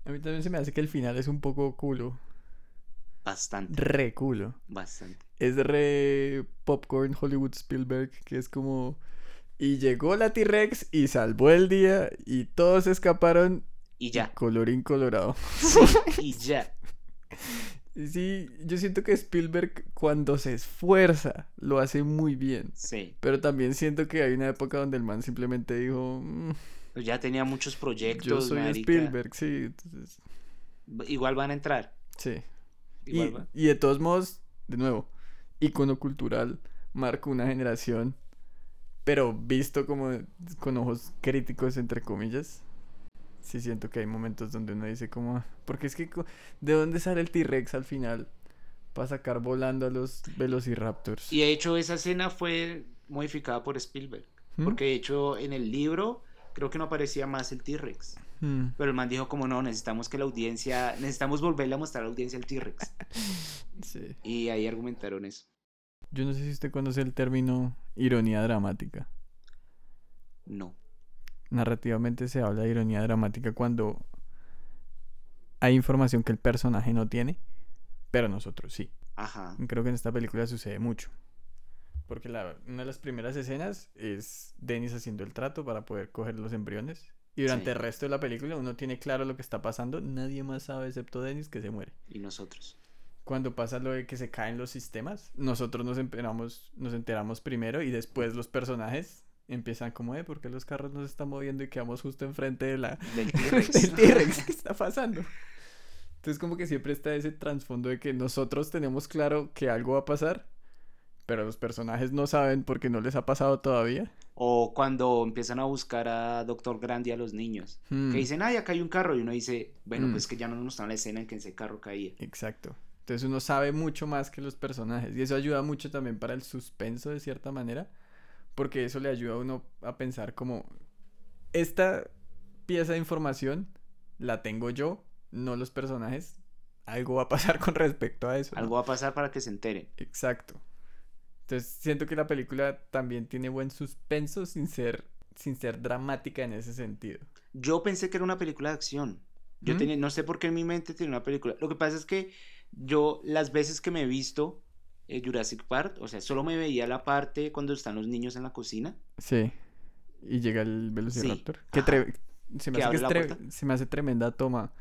A mí también se me hace que el final es un poco culo. Bastante, Re culo. bastante. Es re popcorn Hollywood Spielberg, que es como... Y llegó la T-Rex y salvó el día y todos escaparon. Y ya, Colorín colorado. y ya. Y Sí, yo siento que Spielberg cuando se esfuerza lo hace muy bien. Sí. Pero también siento que hay una época donde el man simplemente dijo... "Mm, Pues ya tenía muchos proyectos. yo soy marica. Spielberg, sí. entonces, Igual van a entrar. sí. Y, Igual va- y de todos modos, de nuevo, icono cultural, marcó una generación, pero visto como con ojos críticos, entre comillas. Sí siento que hay momentos donde uno dice como... Porque es que, ¿de dónde sale el T-Rex al final? Para sacar volando a los Velociraptors. Y de hecho esa escena fue modificada por Spielberg. ¿Mm? Porque de hecho en el libro creo que no aparecía más el T-Rex. Mm. Pero el man dijo como no, necesitamos que la audiencia, necesitamos volverle a mostrar a la audiencia el T-Rex. Sí. Y ahí argumentaron eso. Yo no sé si usted conoce el término ironía dramática. No. Narrativamente se habla de ironía dramática cuando hay información que el personaje no tiene, pero nosotros sí. Ajá. Creo que en esta película sucede mucho. Porque la- una de las primeras escenas es Dennis haciendo el trato para poder coger los embriones. Y durante Sí. el resto de la película uno tiene claro lo que está pasando. Nadie más sabe excepto Dennis que se muere. Y nosotros. Cuando pasa lo de que se caen los sistemas, nosotros nos enteramos, nos enteramos primero y después los personajes empiezan como, eh, ¿por qué los carros no se están moviendo y quedamos justo enfrente de la, Del. T-Rex? ¿Qué está pasando? Entonces como que siempre está ese trasfondo de que nosotros tenemos claro que algo va a pasar, pero los personajes no saben porque no les ha pasado todavía. O cuando empiezan a buscar a Doctor Grandi a los niños. Hmm, Que dicen, ay, acá hay un carro. Y uno dice, bueno, Mm. pues que ya no nos mostraron la escena en que ese carro caía. Exacto. Entonces uno sabe mucho más que los personajes y eso ayuda mucho también para el suspenso de cierta manera, porque eso le ayuda a uno a pensar como esta pieza de información la tengo yo, no los personajes. Algo va a pasar con respecto a eso. ¿no? Algo va a pasar para que se enteren. Exacto. Entonces siento que la película también tiene buen suspenso sin ser sin ser dramática en ese sentido. Yo pensé que era una película de acción. Yo ¿Mm? tenía, no sé por qué en mi mente tenía una película. Lo que pasa es que yo, las veces que me he visto eh, Jurassic Park, o sea, solo me veía la parte cuando están los niños en la cocina. Sí. Y llega el Velociraptor. Sí, Que me hace tre- se me hace tremenda toma.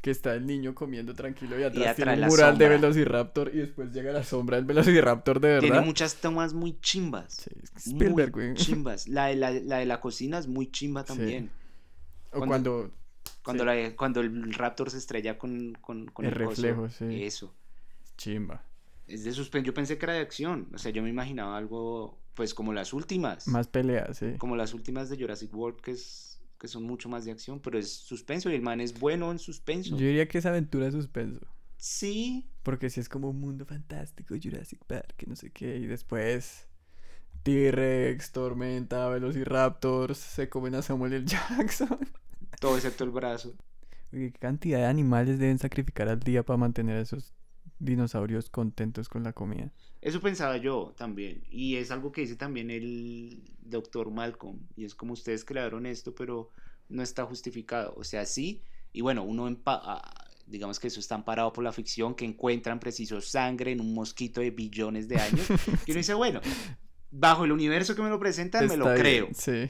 Que está el niño comiendo tranquilo y atrás tiene atrás un mural de. Velociraptor y después llega la sombra del Velociraptor de verdad. Tiene muchas tomas muy chimbas. Sí, Spielberg, muy güey. chimbas. La de la, la de la cocina es muy chimba Sí. también. O cuando- cuando Cuando, Sí. la- cuando el Raptor se estrella con, con, con El reflejo, sí. Eso. chimba. Es de suspenso. Yo pensé que era de acción. O sea, yo me imaginaba algo, pues como las últimas. Más peleas, sí. Como las últimas de Jurassic World, que, es, que son mucho más de acción, pero es suspenso y el man es bueno en suspenso. Yo diría que es aventura de suspenso. Sí, Porque si es como un mundo fantástico, Jurassic Park, que no sé qué, y después T-Rex, Tormenta, Velociraptors, se comen a Samuel L. Jackson. todo excepto el brazo. ¿Qué cantidad de animales deben sacrificar al día para mantener a esos dinosaurios contentos con la comida? Eso pensaba yo también. Y es algo que dice también el doctor Malcolm. Y es como ustedes crearon esto, pero no está justificado. O sea, sí. Y bueno, uno empa- ah, digamos que eso está amparado por la ficción, que encuentran preciso sangre en un mosquito de billones de años. Y uno dice, bueno, bajo el universo que me lo presentan, me lo creo. bien, Sí.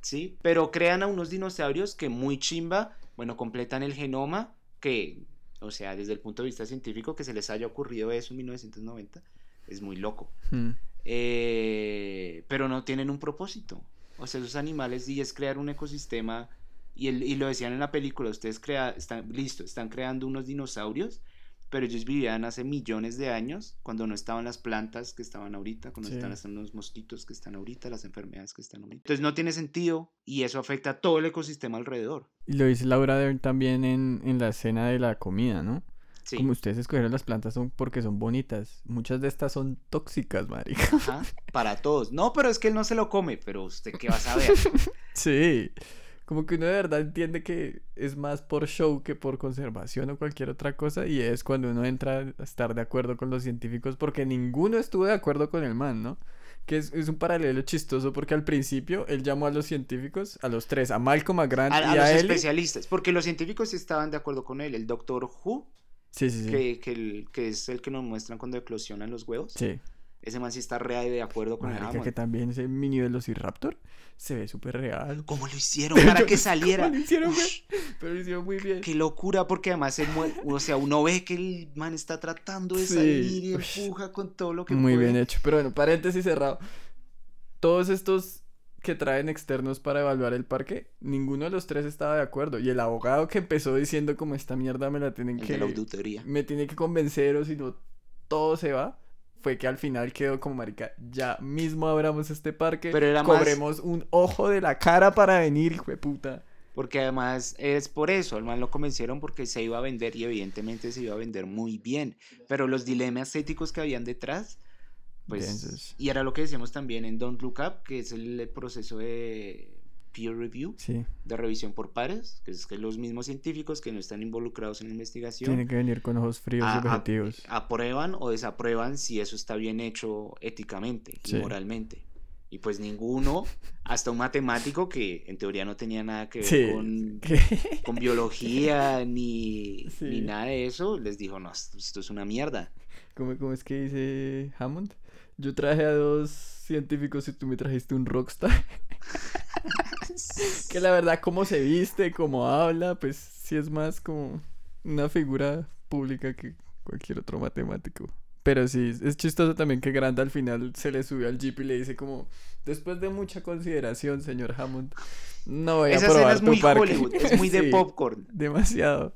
¿sí? Pero crean a unos dinosaurios que muy chimba, bueno, completan el genoma, que, o sea, desde el punto de vista científico, que se les haya ocurrido eso en 1990, es muy loco. Hmm. Eh, pero no tienen un propósito. O sea, esos animales y es crear un ecosistema, y, el- y lo decían en la película, ustedes crea, están, listo, están creando unos dinosaurios, pero ellos vivían hace millones de años, cuando no estaban las plantas que estaban ahorita, cuando Sí. están están los mosquitos que están ahorita, las enfermedades que están ahorita. Entonces no tiene sentido y eso afecta a todo el ecosistema alrededor. Y lo dice Laura Dern también en, en la escena de la comida, ¿no? Sí. Como ustedes escogieron las plantas son porque son bonitas. Muchas de estas son tóxicas, marica. Ajá, para todos. No, pero es que él no se lo come, pero usted qué va a saber. Sí. Como que uno de verdad entiende que es más por show que por conservación o cualquier otra cosa. Y es cuando uno entra a estar de acuerdo con los científicos porque ninguno estuvo de acuerdo con el man, ¿no? Que es, es un paralelo chistoso porque al principio él llamó a los científicos, a los tres, a Malcolm, a Grant A, a y los a Ellie. especialistas, porque los científicos estaban de acuerdo con él. El doctor Who, Sí, sí, sí. que, que, el- que es el que nos muestran cuando eclosionan los huevos. Sí. Ese man sí está re de acuerdo con el Marica, Hammond. que también ese mini velociraptor se ve súper real. ¿Cómo lo hicieron para que saliera? ¿Cómo lo hicieron? Ush, Pero lo hicieron muy bien. qué locura, porque además se o sea, uno ve que el man está tratando de Sí. salir y empuja con todo lo que Muy puede. bien hecho. Pero bueno, paréntesis cerrado. Todos estos que traen externos para evaluar el parque, ninguno de los tres estaba de acuerdo. Y el abogado que empezó diciendo como esta mierda me la tienen El que... de la auditoría. Me tiene que convencer o si no todo se va. Fue que al final quedó como marica, ya mismo abramos este parque, Pero era más- cobremos un ojo de la cara para venir, hijo de puta. Porque además es por eso, al man lo convencieron porque se iba a vender y evidentemente se iba a vender muy bien. Pero los dilemas éticos que habían detrás, pues... Y era lo que decíamos también en Don't Look Up, que es el proceso de peer review, Sí, de revisión por pares, que es que los mismos científicos que no están involucrados en la investigación tiene que venir con ojos fríos a- y a- objetivos. aprueban o desaprueban si eso está bien hecho éticamente Sí. y moralmente. Y pues ninguno, hasta un matemático que en teoría no tenía nada que ver Sí. con, con biología ni, ni nada de eso, les dijo, no, esto, esto es una mierda. ¿Cómo, cómo es que dice Hammond? Yo traje a dos científicos y tú me trajiste un rockstar. que la verdad, cómo se viste, cómo habla, pues sí es más como una figura pública que cualquier otro matemático. Pero sí, es chistoso también que Grant al final se le subió al jeep y le dice como, después de mucha consideración, señor Hammond, no voy a Esa escena probar es tu muy parque". Hollywood, es muy de Sí, popcorn. Demasiado.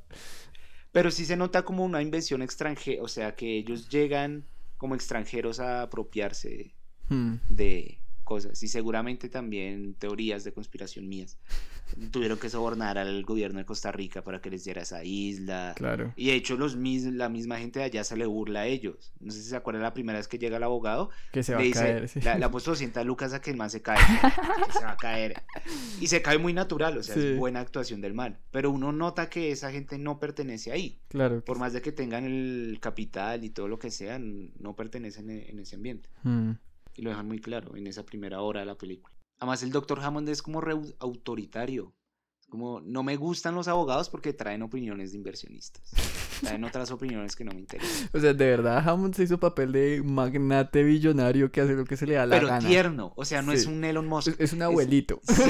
Pero sí se nota como una invención extranjera, o sea, que ellos llegan como extranjeros a apropiarse Hmm, de cosas y seguramente también teorías de conspiración mías. Tuvieron que sobornar al gobierno de Costa Rica para que les diera esa isla. claro. Y de hecho los mis- la misma gente de allá se le burla a ellos. No sé si se acuerdan la primera vez que llega el abogado, Que se va le a dice, caer, sí. le, le ha puesto 200 lucas a que el man se cae, que se va a caer. Y se cae muy natural, o sea, Sí. es buena actuación del man. Pero uno nota que esa gente no pertenece ahí. Claro. Por más de que tengan el capital y todo lo que sea, no pertenecen en- en ese ambiente. Hmm. Y lo dejan muy claro en esa primera hora de la película. Además, el Dr. Hammond es como re autoritario. Es Como, no me gustan los abogados porque traen opiniones de inversionistas. Traen otras opiniones que no me interesan. O sea, de verdad, Hammond se hizo papel de magnate billonario que hace lo que se le da la Pero gana. tierno. O sea, no es un Elon Musk. Es, es un abuelito. Sí,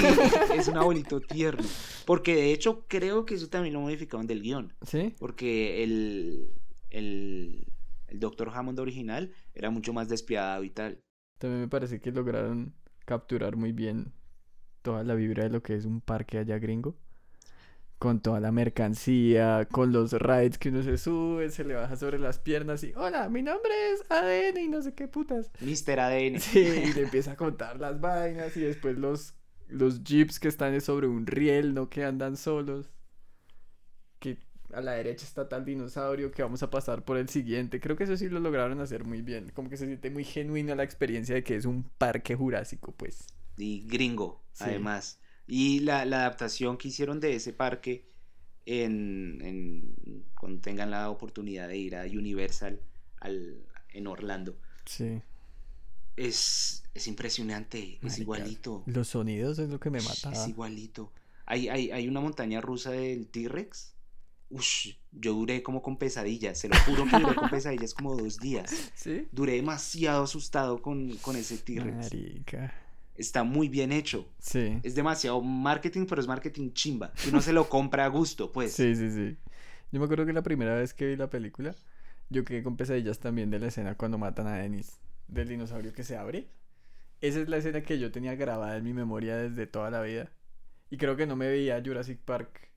es un abuelito tierno. Porque de hecho creo que eso también lo modificaron del guion. ¿Sí? Porque el, el, el Dr. Hammond original era mucho más despiadado y tal. También me parece que lograron capturar muy bien toda la vibra de lo que es un parque allá gringo. Con toda la mercancía, con los rides que uno se sube, se le baja sobre las piernas y hola, mi nombre es ADN y no sé qué putas. Mr. ADN. Sí, y le empieza a contar las vainas y después los, los jeeps que están sobre un riel, no que andan solos. A la derecha está tal dinosaurio que vamos a pasar por el siguiente. Creo que eso sí lo lograron hacer muy bien. Como que se siente muy genuina la experiencia de que es un parque jurásico, pues. y gringo, Sí. además. Y la, la adaptación que hicieron de ese parque en, en- cuando tengan la oportunidad de ir a Universal al, en Orlando Sí. es, es impresionante, es igualito. Los sonidos es lo que me mataba. Es igualito. Hay, hay, hay una montaña rusa del T-Rex Ush, yo duré como con pesadillas, se lo juro que duré con pesadillas como dos días. ¿Sí? Duré demasiado asustado con, con ese T-Rex. Está muy bien hecho. Sí. Es demasiado marketing, pero es marketing chimba. Uno se lo compra a gusto, pues. Sí, sí, sí. Yo me acuerdo que la primera vez que vi la película, yo quedé con pesadillas también de la escena cuando matan a Dennis, del dinosaurio que se abre. Esa es la escena que yo tenía grabada en mi memoria desde toda la vida. Y creo que no me veía Jurassic Park,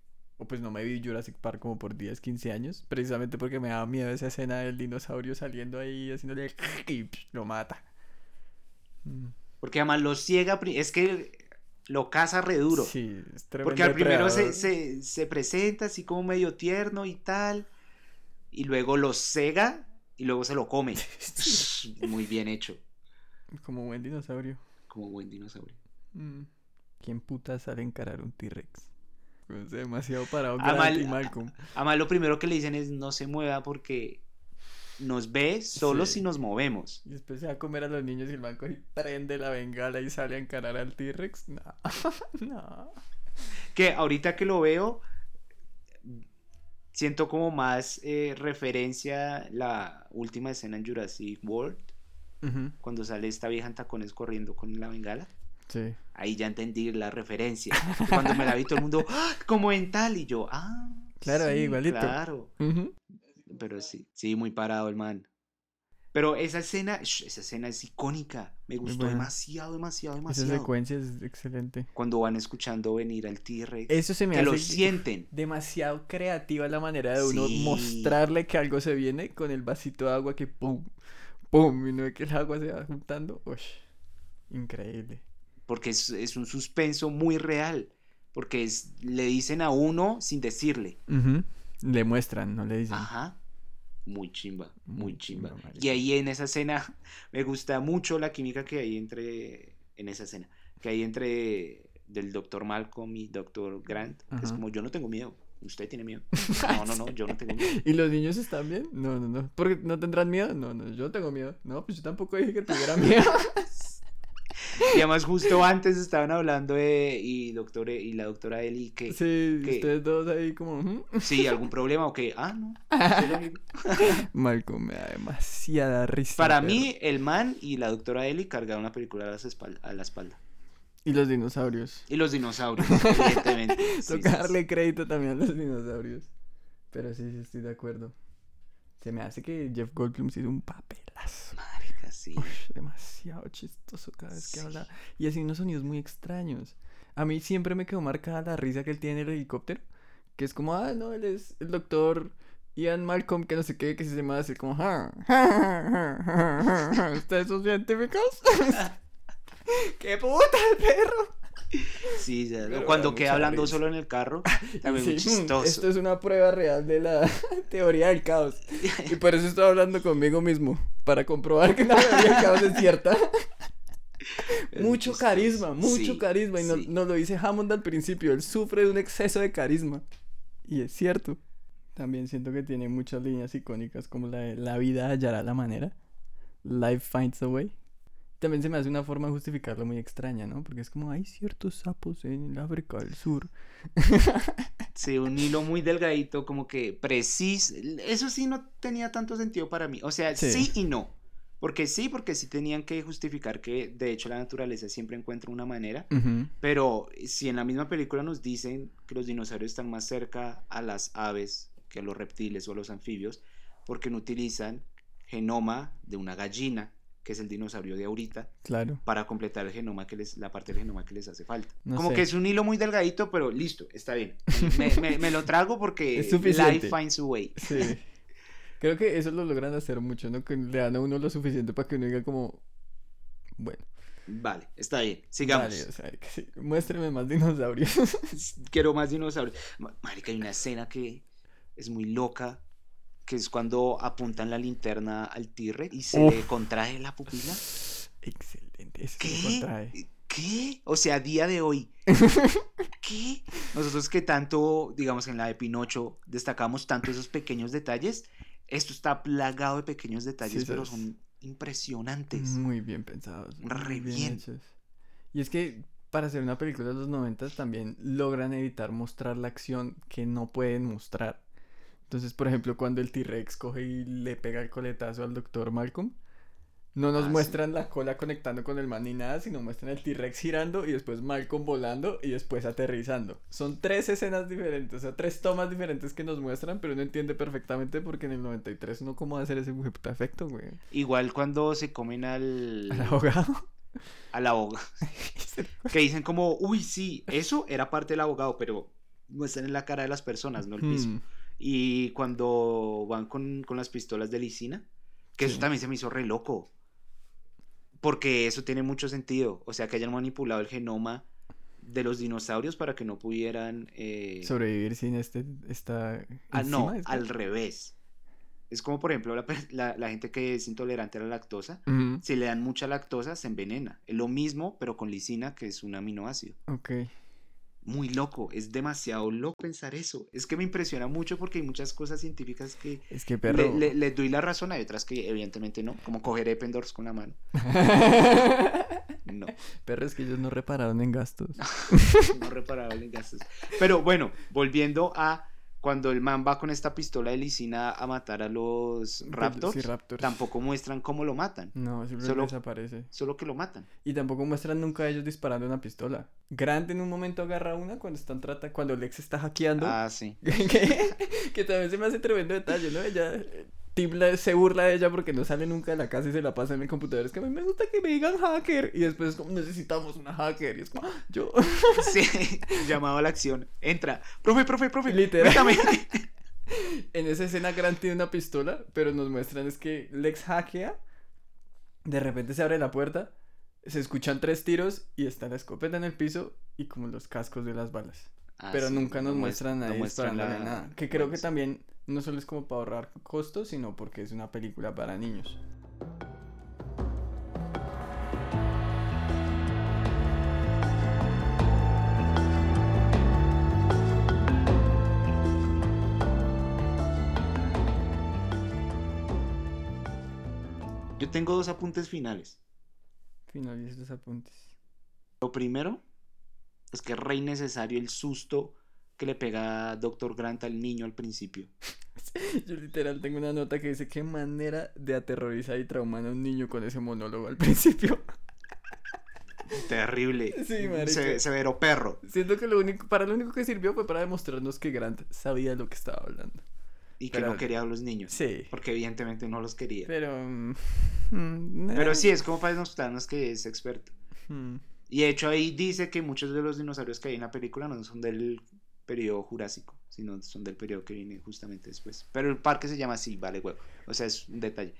o pues no me vi Jurassic Park como por 10, 15 años, precisamente porque me daba miedo esa escena del dinosaurio saliendo ahí haciéndole y lo mata. Mm, Porque además lo ciega, es que lo caza re duro. Sí, es Porque tremendo al primero se, se presenta así como medio tierno y tal. Y luego lo cega y luego se lo come. Muy bien hecho. Como buen dinosaurio. Como buen dinosaurio. Mm. ¿Quién puta sale a encarar un T-Rex? Es demasiado parado Ah, Grant mal- y Malcolm. Además, lo primero que le dicen es no se mueva porque nos ve solo Sí. si nos movemos. Y después se va a comer a los niños y el banco y prende la bengala y sale a encarar al T-Rex. No. no. Que ahorita que lo veo, siento como más eh, referencia la última escena en Jurassic World, cuando sale esta vieja en tacones corriendo con la bengala. Sí. Ahí ya entendí la referencia. Cuando me la vi todo el mundo, ¡Ah! como en tal, y yo, ah. Claro, ahí igualito. Claro. Pero sí, sí, muy parado el man. Pero esa escena, esa escena es icónica. Me gustó buena. demasiado, demasiado, Esa demasiado. secuencia es excelente. Cuando van escuchando venir al T-Rex. Eso se me que hace lo sienten. demasiado creativa la manera de uno Sí. mostrarle que algo se viene con el vasito de agua que pum, pum, y no ve que el agua se va juntando. Uy, increíble. Porque es, es un suspenso muy real. Porque es, le dicen a uno sin decirle. Ujú. Le muestran, no le dicen. Ajá. Muy chimba, muy Muy chimba. Y ahí en esa escena me gusta mucho la química que hay entre, en esa escena, que hay entre del doctor Malcolm y doctor Grant, es como yo no tengo miedo, usted tiene miedo. No, no, no, yo no tengo miedo. ¿Y los niños están bien? No, no, no. ¿Porque no tendrán miedo? No, no, yo tengo miedo. No, pues yo tampoco dije que tuviera miedo. Y además justo antes estaban hablando de, y, doctor, y la doctora Eli que Sí, ¿Qué? ustedes dos ahí como... sí, algún problema o que, ah, no. Malcolm me da demasiada risa. Para mí, el man y la doctora Eli cargaron la película a, las espal- a la espalda. Y los dinosaurios. Y los dinosaurios, evidentemente. Sí, sí, Toca sí. darle crédito también a los dinosaurios. Pero sí, sí, estoy de acuerdo. Se me hace que Jeff Goldblum hizo un papelazo. Demasiado chistoso cada vez que habla. Y así unos sonidos muy extraños. A mí siempre me quedó marcada la risa que él tiene en el helicóptero. Que es como, ah, no, él es el doctor Ian Malcolm, que no sé qué, que se llama así como, "Ja, ja, ja, ja, ja, ja". ¿ustedes son científicos? ¡Qué puta el perro! Sí, ya, Pero cuando da queda hablando risa. solo en el carro, también muy Sí, mm, chistoso. Esto es una prueba real de la teoría del caos. Y por eso estoy hablando conmigo mismo. Para comprobar que la teoría del caos es cierta. Mucho chistoso. carisma, mucho Sí, carisma. Y no- sí. nos lo dice Hammond al principio. Él sufre de un exceso de carisma. Y es cierto. También siento que tiene muchas líneas icónicas como la de La vida hallará la manera. Life finds a way. También se me hace una forma de justificarlo muy extraña, ¿no? Porque es como hay ciertos sapos en el África del Sur. Sí, un hilo muy delgadito, como que preciso. Eso sí no tenía tanto sentido para mí. O sea, Sí. sí, y no. Porque sí, porque sí tenían que justificar que de hecho la naturaleza siempre encuentra una manera. Pero si en la misma película nos dicen que los dinosaurios están más cerca a las aves que a los reptiles o a los anfibios, porque no utilizan genoma de una gallina, que es el dinosaurio de ahorita, Claro. para completar el genoma que les, la parte del genoma que les hace falta. No Como sé. que es un hilo muy delgadito, pero listo, está bien. Me, me- me lo trago porque Es life finds a way. Sí. Creo que eso lo logran hacer mucho, ¿no? Que le dan a uno lo suficiente para que uno diga como... Bueno, Vale, está bien. Sigamos. vale, o sea, que sí, muéstreme más dinosaurios. Quiero más dinosaurios. Ma- Marica, hay una escena que es muy loca, que es cuando apuntan la linterna al T-Rex y se Uf. le contrae la pupila. Excelente, se ¿Qué? contrae. ¿Qué? O sea, a día de hoy. ¿Qué? Nosotros que tanto, digamos, en la de Pinocho destacamos tanto esos pequeños detalles, esto está plagado de pequeños detalles, Sí, pero son impresionantes. Muy bien pensados. Re bien bien. hechos. Y es que para hacer una película de los noventas también logran evitar mostrar la acción que no pueden mostrar. Entonces, por ejemplo, cuando el T-Rex coge y le pega el coletazo al doctor Malcolm, no nos Ah, sí. muestran la cola conectando con el man ni nada, sino muestran el T-Rex girando y después Malcolm volando y después aterrizando. Son tres escenas diferentes, o sea, tres tomas diferentes que nos muestran, pero uno entiende perfectamente porque en el 93 uno cómo va a hacer ese efecto, güey. Igual cuando se comen al, Al abogado. al abogado. Que dicen como, uy, sí, eso era parte del abogado, pero muestran en la cara de las personas, no el piso. Hmm. Y cuando van con, con las pistolas de lisina, que eso también se me hizo re loco. Porque eso tiene mucho sentido. O sea, que hayan manipulado el genoma de los dinosaurios para que no pudieran... eh, Sobrevivir sin este, esta... ah, no, al revés. Es como, por ejemplo, la, la- la gente que es intolerante a la lactosa. Si le dan mucha lactosa, se envenena. Es lo mismo, pero con lisina, que es un aminoácido. Ok. Muy loco, es demasiado loco pensar eso. Es que me impresiona mucho porque hay muchas cosas científicas que Es que perro... le- le doy la razón, hay otras que evidentemente no, como coger Eppendorf con la mano. No, Perro, es que ellos no repararon en gastos. no reparable en gastos. Pero bueno, volviendo a cuando el man va con esta pistola de lisina a matar a los raptors, Sí, Raptors. tampoco muestran cómo lo matan, No, siempre Solo- desaparece. solo que lo matan. Y tampoco muestran nunca a ellos disparando una pistola. Grant en un momento agarra una cuando están trata, cuando Lex está hackeando. Ah, sí. que, también se me hace tremendo detalle, ¿no? Ella, Tim la- se burla de ella porque no sale nunca de la casa y se la pasa en el computador. Es que a mí me gusta que me digan hacker. Y después es como, necesitamos una hacker. Y es como, "Ah, yo. Sí, llamado a la acción. Entra. Profe, profe, profe. Literal. métame. En esa escena Grant tiene una pistola, pero nos muestran es que Lex hackea. De repente se abre la puerta, se escuchan tres tiros y está la escopeta en el piso y como los cascos de las balas. Ah, pero sí, nunca nos no muest- muestran no ahí muestran disparándole la- nada. Que creo que también no solo es como para ahorrar costos, sino porque es una película para niños. Yo tengo dos apuntes finales. Finalizo los apuntes. Lo primero es que es re innecesario el susto que le pega Doctor Grant al niño al principio. Yo literal tengo una nota que dice qué manera de aterrorizar y traumar a un niño con ese monólogo al principio. Terrible. Sí. Se- severo perro. Siento que lo único, para lo único que sirvió fue para demostrarnos que Grant sabía lo que estaba hablando. Y que Pero- no quería a los niños. Sí. Porque evidentemente no los quería. Pero. mm, mm, Pero eh, sí, es como para demostrarnos que es experto. mm. Y de hecho ahí dice que muchos de los dinosaurios que hay en la película no son del periodo jurásico, sino son del periodo que viene justamente después. Pero el parque se llama así, vale huevo. O sea, es un detalle.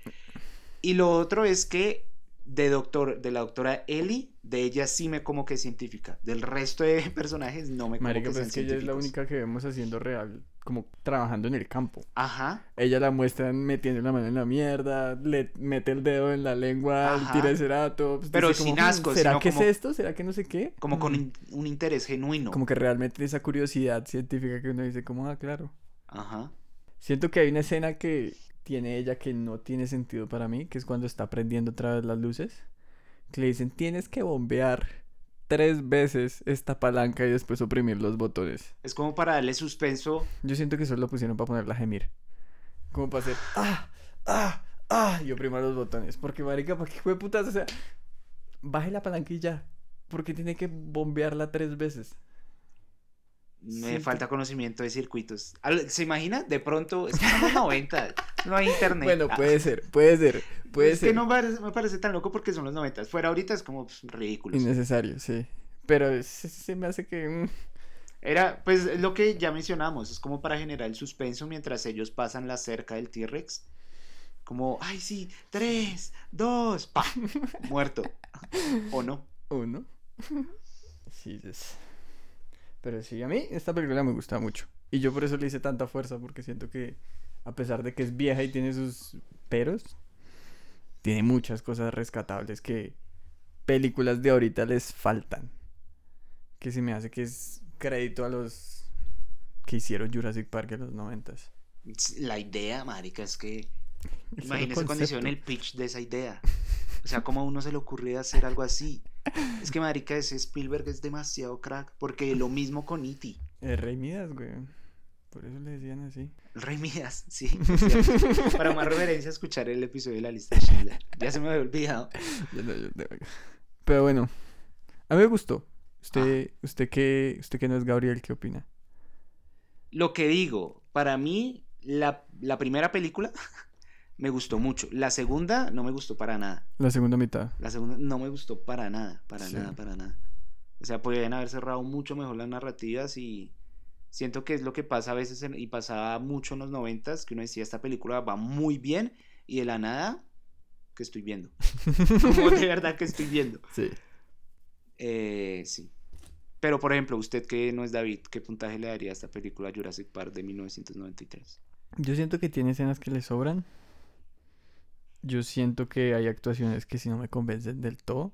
Y lo otro es que de doctor, de la doctora Ellie, de ella sí me como que es científica. Del resto de personajes no me como Marica, que pues sean es que ella es la única que vemos haciendo real, como trabajando en el campo. Ajá. Ella la muestra metiendo la mano en la mierda, le mete el dedo en la lengua al. Triceratops. Pero dice sin como, "Hmm, asco, ¿Será que como- es esto? ¿Será que no sé qué? Como con Mm. in- un interés genuino. Como que realmente esa curiosidad científica que uno dice, como, ah, claro. Ajá. Siento que hay una escena que tiene ella que no tiene sentido para mí, que es cuando está prendiendo otra vez las luces. Que le dicen, tienes que bombear tres veces esta palanca y después oprimir los botones. Es como para darle suspenso. Yo siento que eso lo pusieron para ponerla a gemir. Como para hacer, ah, ah, ah, y oprimir los botones. Porque, marica, ¿para qué fue putas? O sea, baje la ya. Porque tiene que bombearla tres veces. Me falta conocimiento de circuitos. ¿Se imagina? De pronto, es que son los 90, no hay internet. Bueno, Ah, puede ser, puede ser, puede es ser. que no me parece tan loco porque son los 90. Fuera ahorita es como pues, ridículo. Innecesario, sí. Pero se, se me hace que... mm, Era, pues, es lo que ya mencionamos. Es como para generar el suspenso mientras ellos pasan la cerca del T-Rex. Como, ay, sí, tres, dos, pa, muerto. ¿O no? Uno. Sí, es- Pero sí, a mí esta película me gusta mucho. Y yo por eso le hice tanta fuerza, porque siento que a pesar de que es vieja y tiene sus peros, tiene muchas cosas rescatables que películas de ahorita les faltan. Que se me hace que es crédito a los que hicieron Jurassic Park en los noventas. La idea, marica, es que Imagínese cuando hicieron el pitch de esa idea. O sea, ¿cómo a uno se le ocurrió hacer algo así? Es que, marica, ese Spielberg es demasiado crack. Porque lo mismo con E.T. El Rey Midas, güey. Por eso le decían así. Rey Midas, sí. Para más referencia, escuchar el episodio de la lista de Schindler. Ya se me había olvidado. Pero bueno, a mí me gustó. Usted, usted que, usted que no es Gabriel, ¿qué opina? Lo que digo, para mí, la, la primera película me gustó mucho. La segunda no me gustó para nada. La segunda mitad. La segunda no me gustó para nada, para Sí. nada, para nada. O sea, podrían haber cerrado mucho mejor las narrativas y siento que es lo que pasa a veces en- y pasaba mucho en los noventas, que uno decía, esta película va muy bien y de la nada, que estoy viendo? Como de verdad que estoy viendo. Sí. Eh, sí. Pero, por ejemplo, usted que no es David, ¿qué puntaje le daría a esta película Jurassic Park de 1993? Yo siento que tiene escenas que le sobran. Yo siento que hay actuaciones que si no me convencen del todo.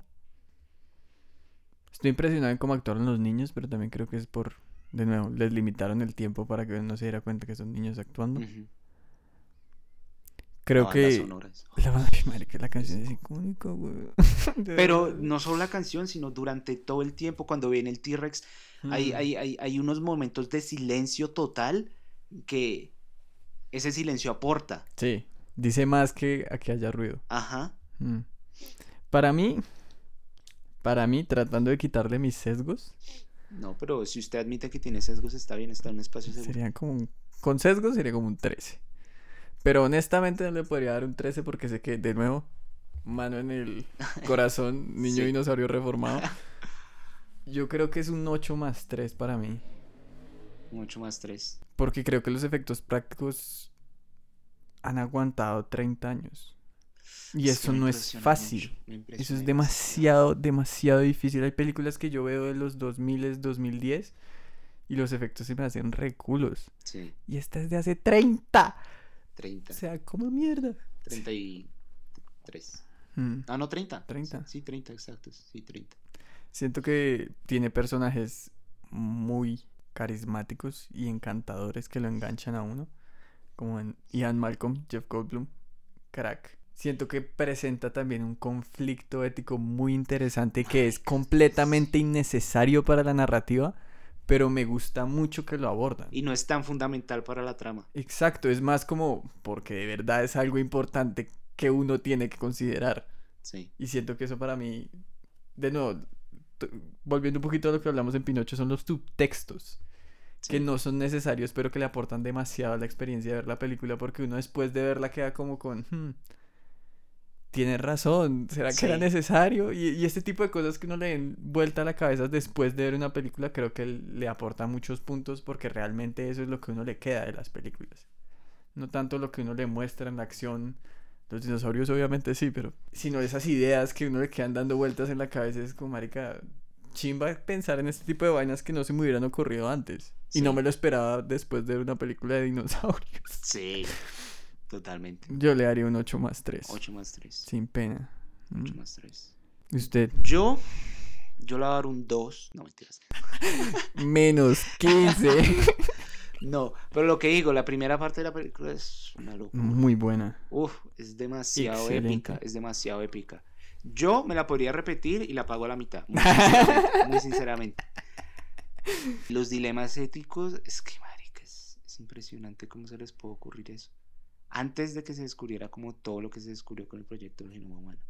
Estoy impresionado en cómo actuaron los niños, pero también creo que es por, de nuevo, les limitaron el tiempo para que uno no se diera cuenta que son niños actuando. Creo que es- la, canción es icónica, güey. Pero no solo la canción, sino durante todo el tiempo, cuando viene el T-Rex, hay, Mm. hay, hay, hay unos momentos de silencio total que ese silencio aporta. Sí, dice más que a que haya ruido. Ajá. Mm. Para mí, para mí, tratando de quitarle mis sesgos, No, pero si usted admite que tiene sesgos, está bien, está en un espacio seguro. sería como un, con sesgos sería como un 13. Pero honestamente no le podría dar un 13 porque sé que, de nuevo, mano en el corazón, niño Sí. dinosaurio reformado. Yo creo que es un 8 más 3 para mí. Mucho más tres. Porque creo que los efectos prácticos han aguantado 30 años. Y eso no es fácil. Eso es demasiado, demasiado difícil. Hay películas que yo veo de los 2000, 2010 y los efectos se me hacen reculos. Sí, Y esta es de hace 30. 30. O sea, como mierda. 33. Mm. Ah, no, 30. 30. Sí, 30, exacto. Sí, 30. Siento que tiene personajes muy carismáticos y encantadores que lo enganchan a uno. Como en Ian Malcolm, Jeff Goldblum, crack. Siento que presenta también un conflicto ético muy interesante que es completamente innecesario para la narrativa, pero me gusta mucho que lo abordan. Y no es tan fundamental para la trama. Exacto, es más como porque de verdad es algo importante que uno tiene que considerar. Sí. Y siento que eso para mí, de nuevo, volviendo un poquito a lo que hablamos en Pinocho, son los subtextos, sí. que no son necesarios, pero que le aportan demasiado a la experiencia de ver la película, porque uno después de verla queda como con, "Hmm, tienes razón, ¿será que era necesario? Y, y este tipo de cosas que uno le den vuelta a la cabeza después de ver una película, creo que le aporta muchos puntos, porque realmente eso es lo que uno le queda de las películas. No tanto lo que uno le muestra en la acción. Los dinosaurios obviamente sí, pero sino esas ideas que uno le quedan dando vueltas en la cabeza es como marica chimba pensar en este tipo de vainas que no se me hubieran ocurrido antes y no Sí. me lo esperaba después de una película de dinosaurios. Sí, totalmente. Yo le haría un 8 más 3. 8 más 3. Sin pena. 8 Mm. más 3. ¿Y Usted Yo, yo le voy a dar un 2. No, mentiras. menos 15. No, pero lo que digo, la primera parte de la película es una locura. Muy buena. Uf, es demasiado Excelente. épica, es demasiado épica. Yo me la podría repetir y la pago a la mitad, muy sinceramente. muy sinceramente. Los dilemas éticos, es que, marica, es, es impresionante cómo se les puede ocurrir eso. Antes de que se descubriera como todo lo que se descubrió con el proyecto del genoma humano.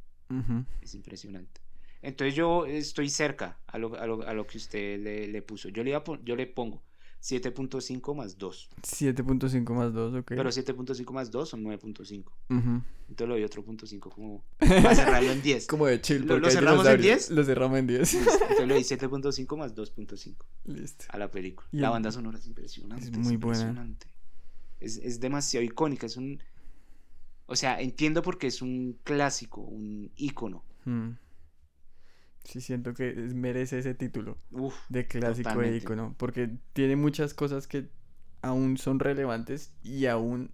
Es impresionante. Entonces yo estoy cerca a lo, a lo, a lo que usted le, le puso. Yo le, iba yo le pongo 7.5 más 2. 7.5 más 2, ok. Pero 7.5 más 2 son 9.5. Ujú. Entonces le doy otro punto 5 como para cerrarlo en 10. Como de chill. ¿Lo- lo cerramos en dinosaurios. 10? Lo cerramos en 10. Listo. Entonces le doy 7.5 más 2.5 Listo. a la película. Y La el- banda sonora es impresionante. es muy buena. impresionante. Es, es demasiado icónica. Es un. O sea, entiendo porque es un clásico, un ícono. Mm. Sí, siento que merece ese título Uf, de clásico e Totalmente. ícono. Porque tiene muchas cosas que aún son relevantes y aún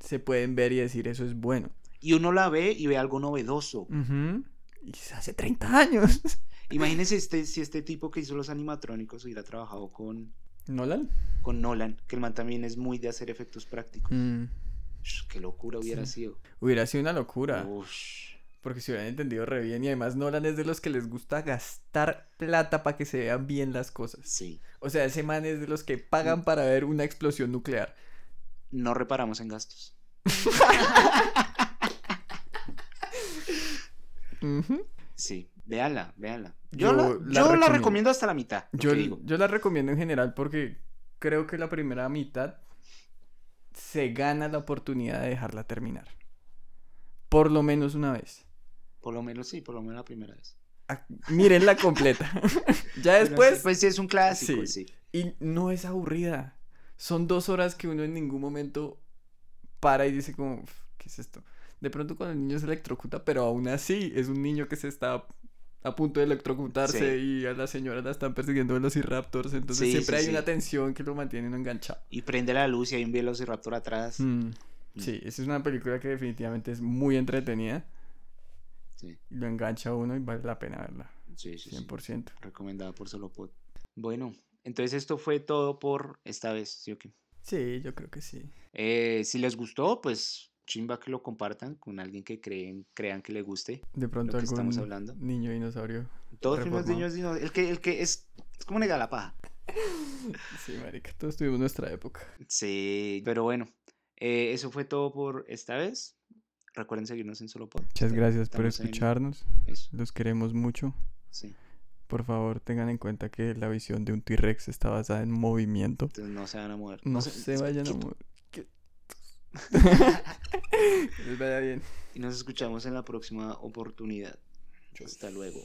se pueden ver y decir eso es bueno. Y uno la ve y ve algo novedoso. Ujú. Y es hace 30 años. Imagínense este, si este tipo que hizo los animatrónicos hubiera trabajado con, ¿Nolan? con Nolan, que el man también es muy de hacer efectos prácticos. Mm. Qué locura hubiera Sí. sido. Hubiera sido una locura. Ush. Porque si hubieran entendido re bien y además Nolan es de los que les gusta gastar plata para que se vean bien las cosas. Sí. O sea, ese man es de los que pagan para ver una explosión nuclear. No reparamos en gastos. Sí, véanla, véanla. Yo Yo, la, yo la recomiendo. recomiendo hasta la mitad. Yo, digo. yo la recomiendo en general porque creo que la primera mitad se gana la oportunidad de dejarla terminar. Por lo menos una vez. Por lo menos sí, por lo menos la primera vez. Ah, Mírenla completa. ya después. sí, Pues sí, es un clásico, Sí. sí. Y no es aburrida. Son dos horas que uno en ningún momento para y dice como, "Uf, ¿qué es esto? De pronto cuando el niño se electrocuta, pero aún así es un niño que se está a punto de electrocutarse y a la señora la están persiguiendo velociraptors. Entonces Sí, siempre sí, hay una tensión que lo mantiene enganchado. Y prende la luz y hay un velociraptor atrás. Mm, Sí, esa es una película que definitivamente es muy entretenida. Sí, Lo engancha uno y vale la pena verla. sí, sí. sí. 100%. Recomendada por Solopod. Bueno, entonces esto fue todo por esta vez, ¿sí o qué? Sí, yo creo que sí. Eh, si les gustó, pues chimba que lo compartan con alguien que creen, crean que le guste. De pronto que algún estamos hablando. niño dinosaurio. Todos fuimos niños, dino- el que, el que es, es como nega la paja. Sí, marica, todos tuvimos nuestra época. Sí, pero bueno, eh, eso fue todo por esta vez. Recuerden seguirnos en Solopod. Muchas gracias por Estamos escucharnos. Los queremos mucho. sí. Por favor, tengan en cuenta que la visión de un T-Rex está basada en movimiento. Entonces no se van a mover. No se vayan a mover. Que- Les vaya bien. Y nos escuchamos en la próxima oportunidad. Hasta luego.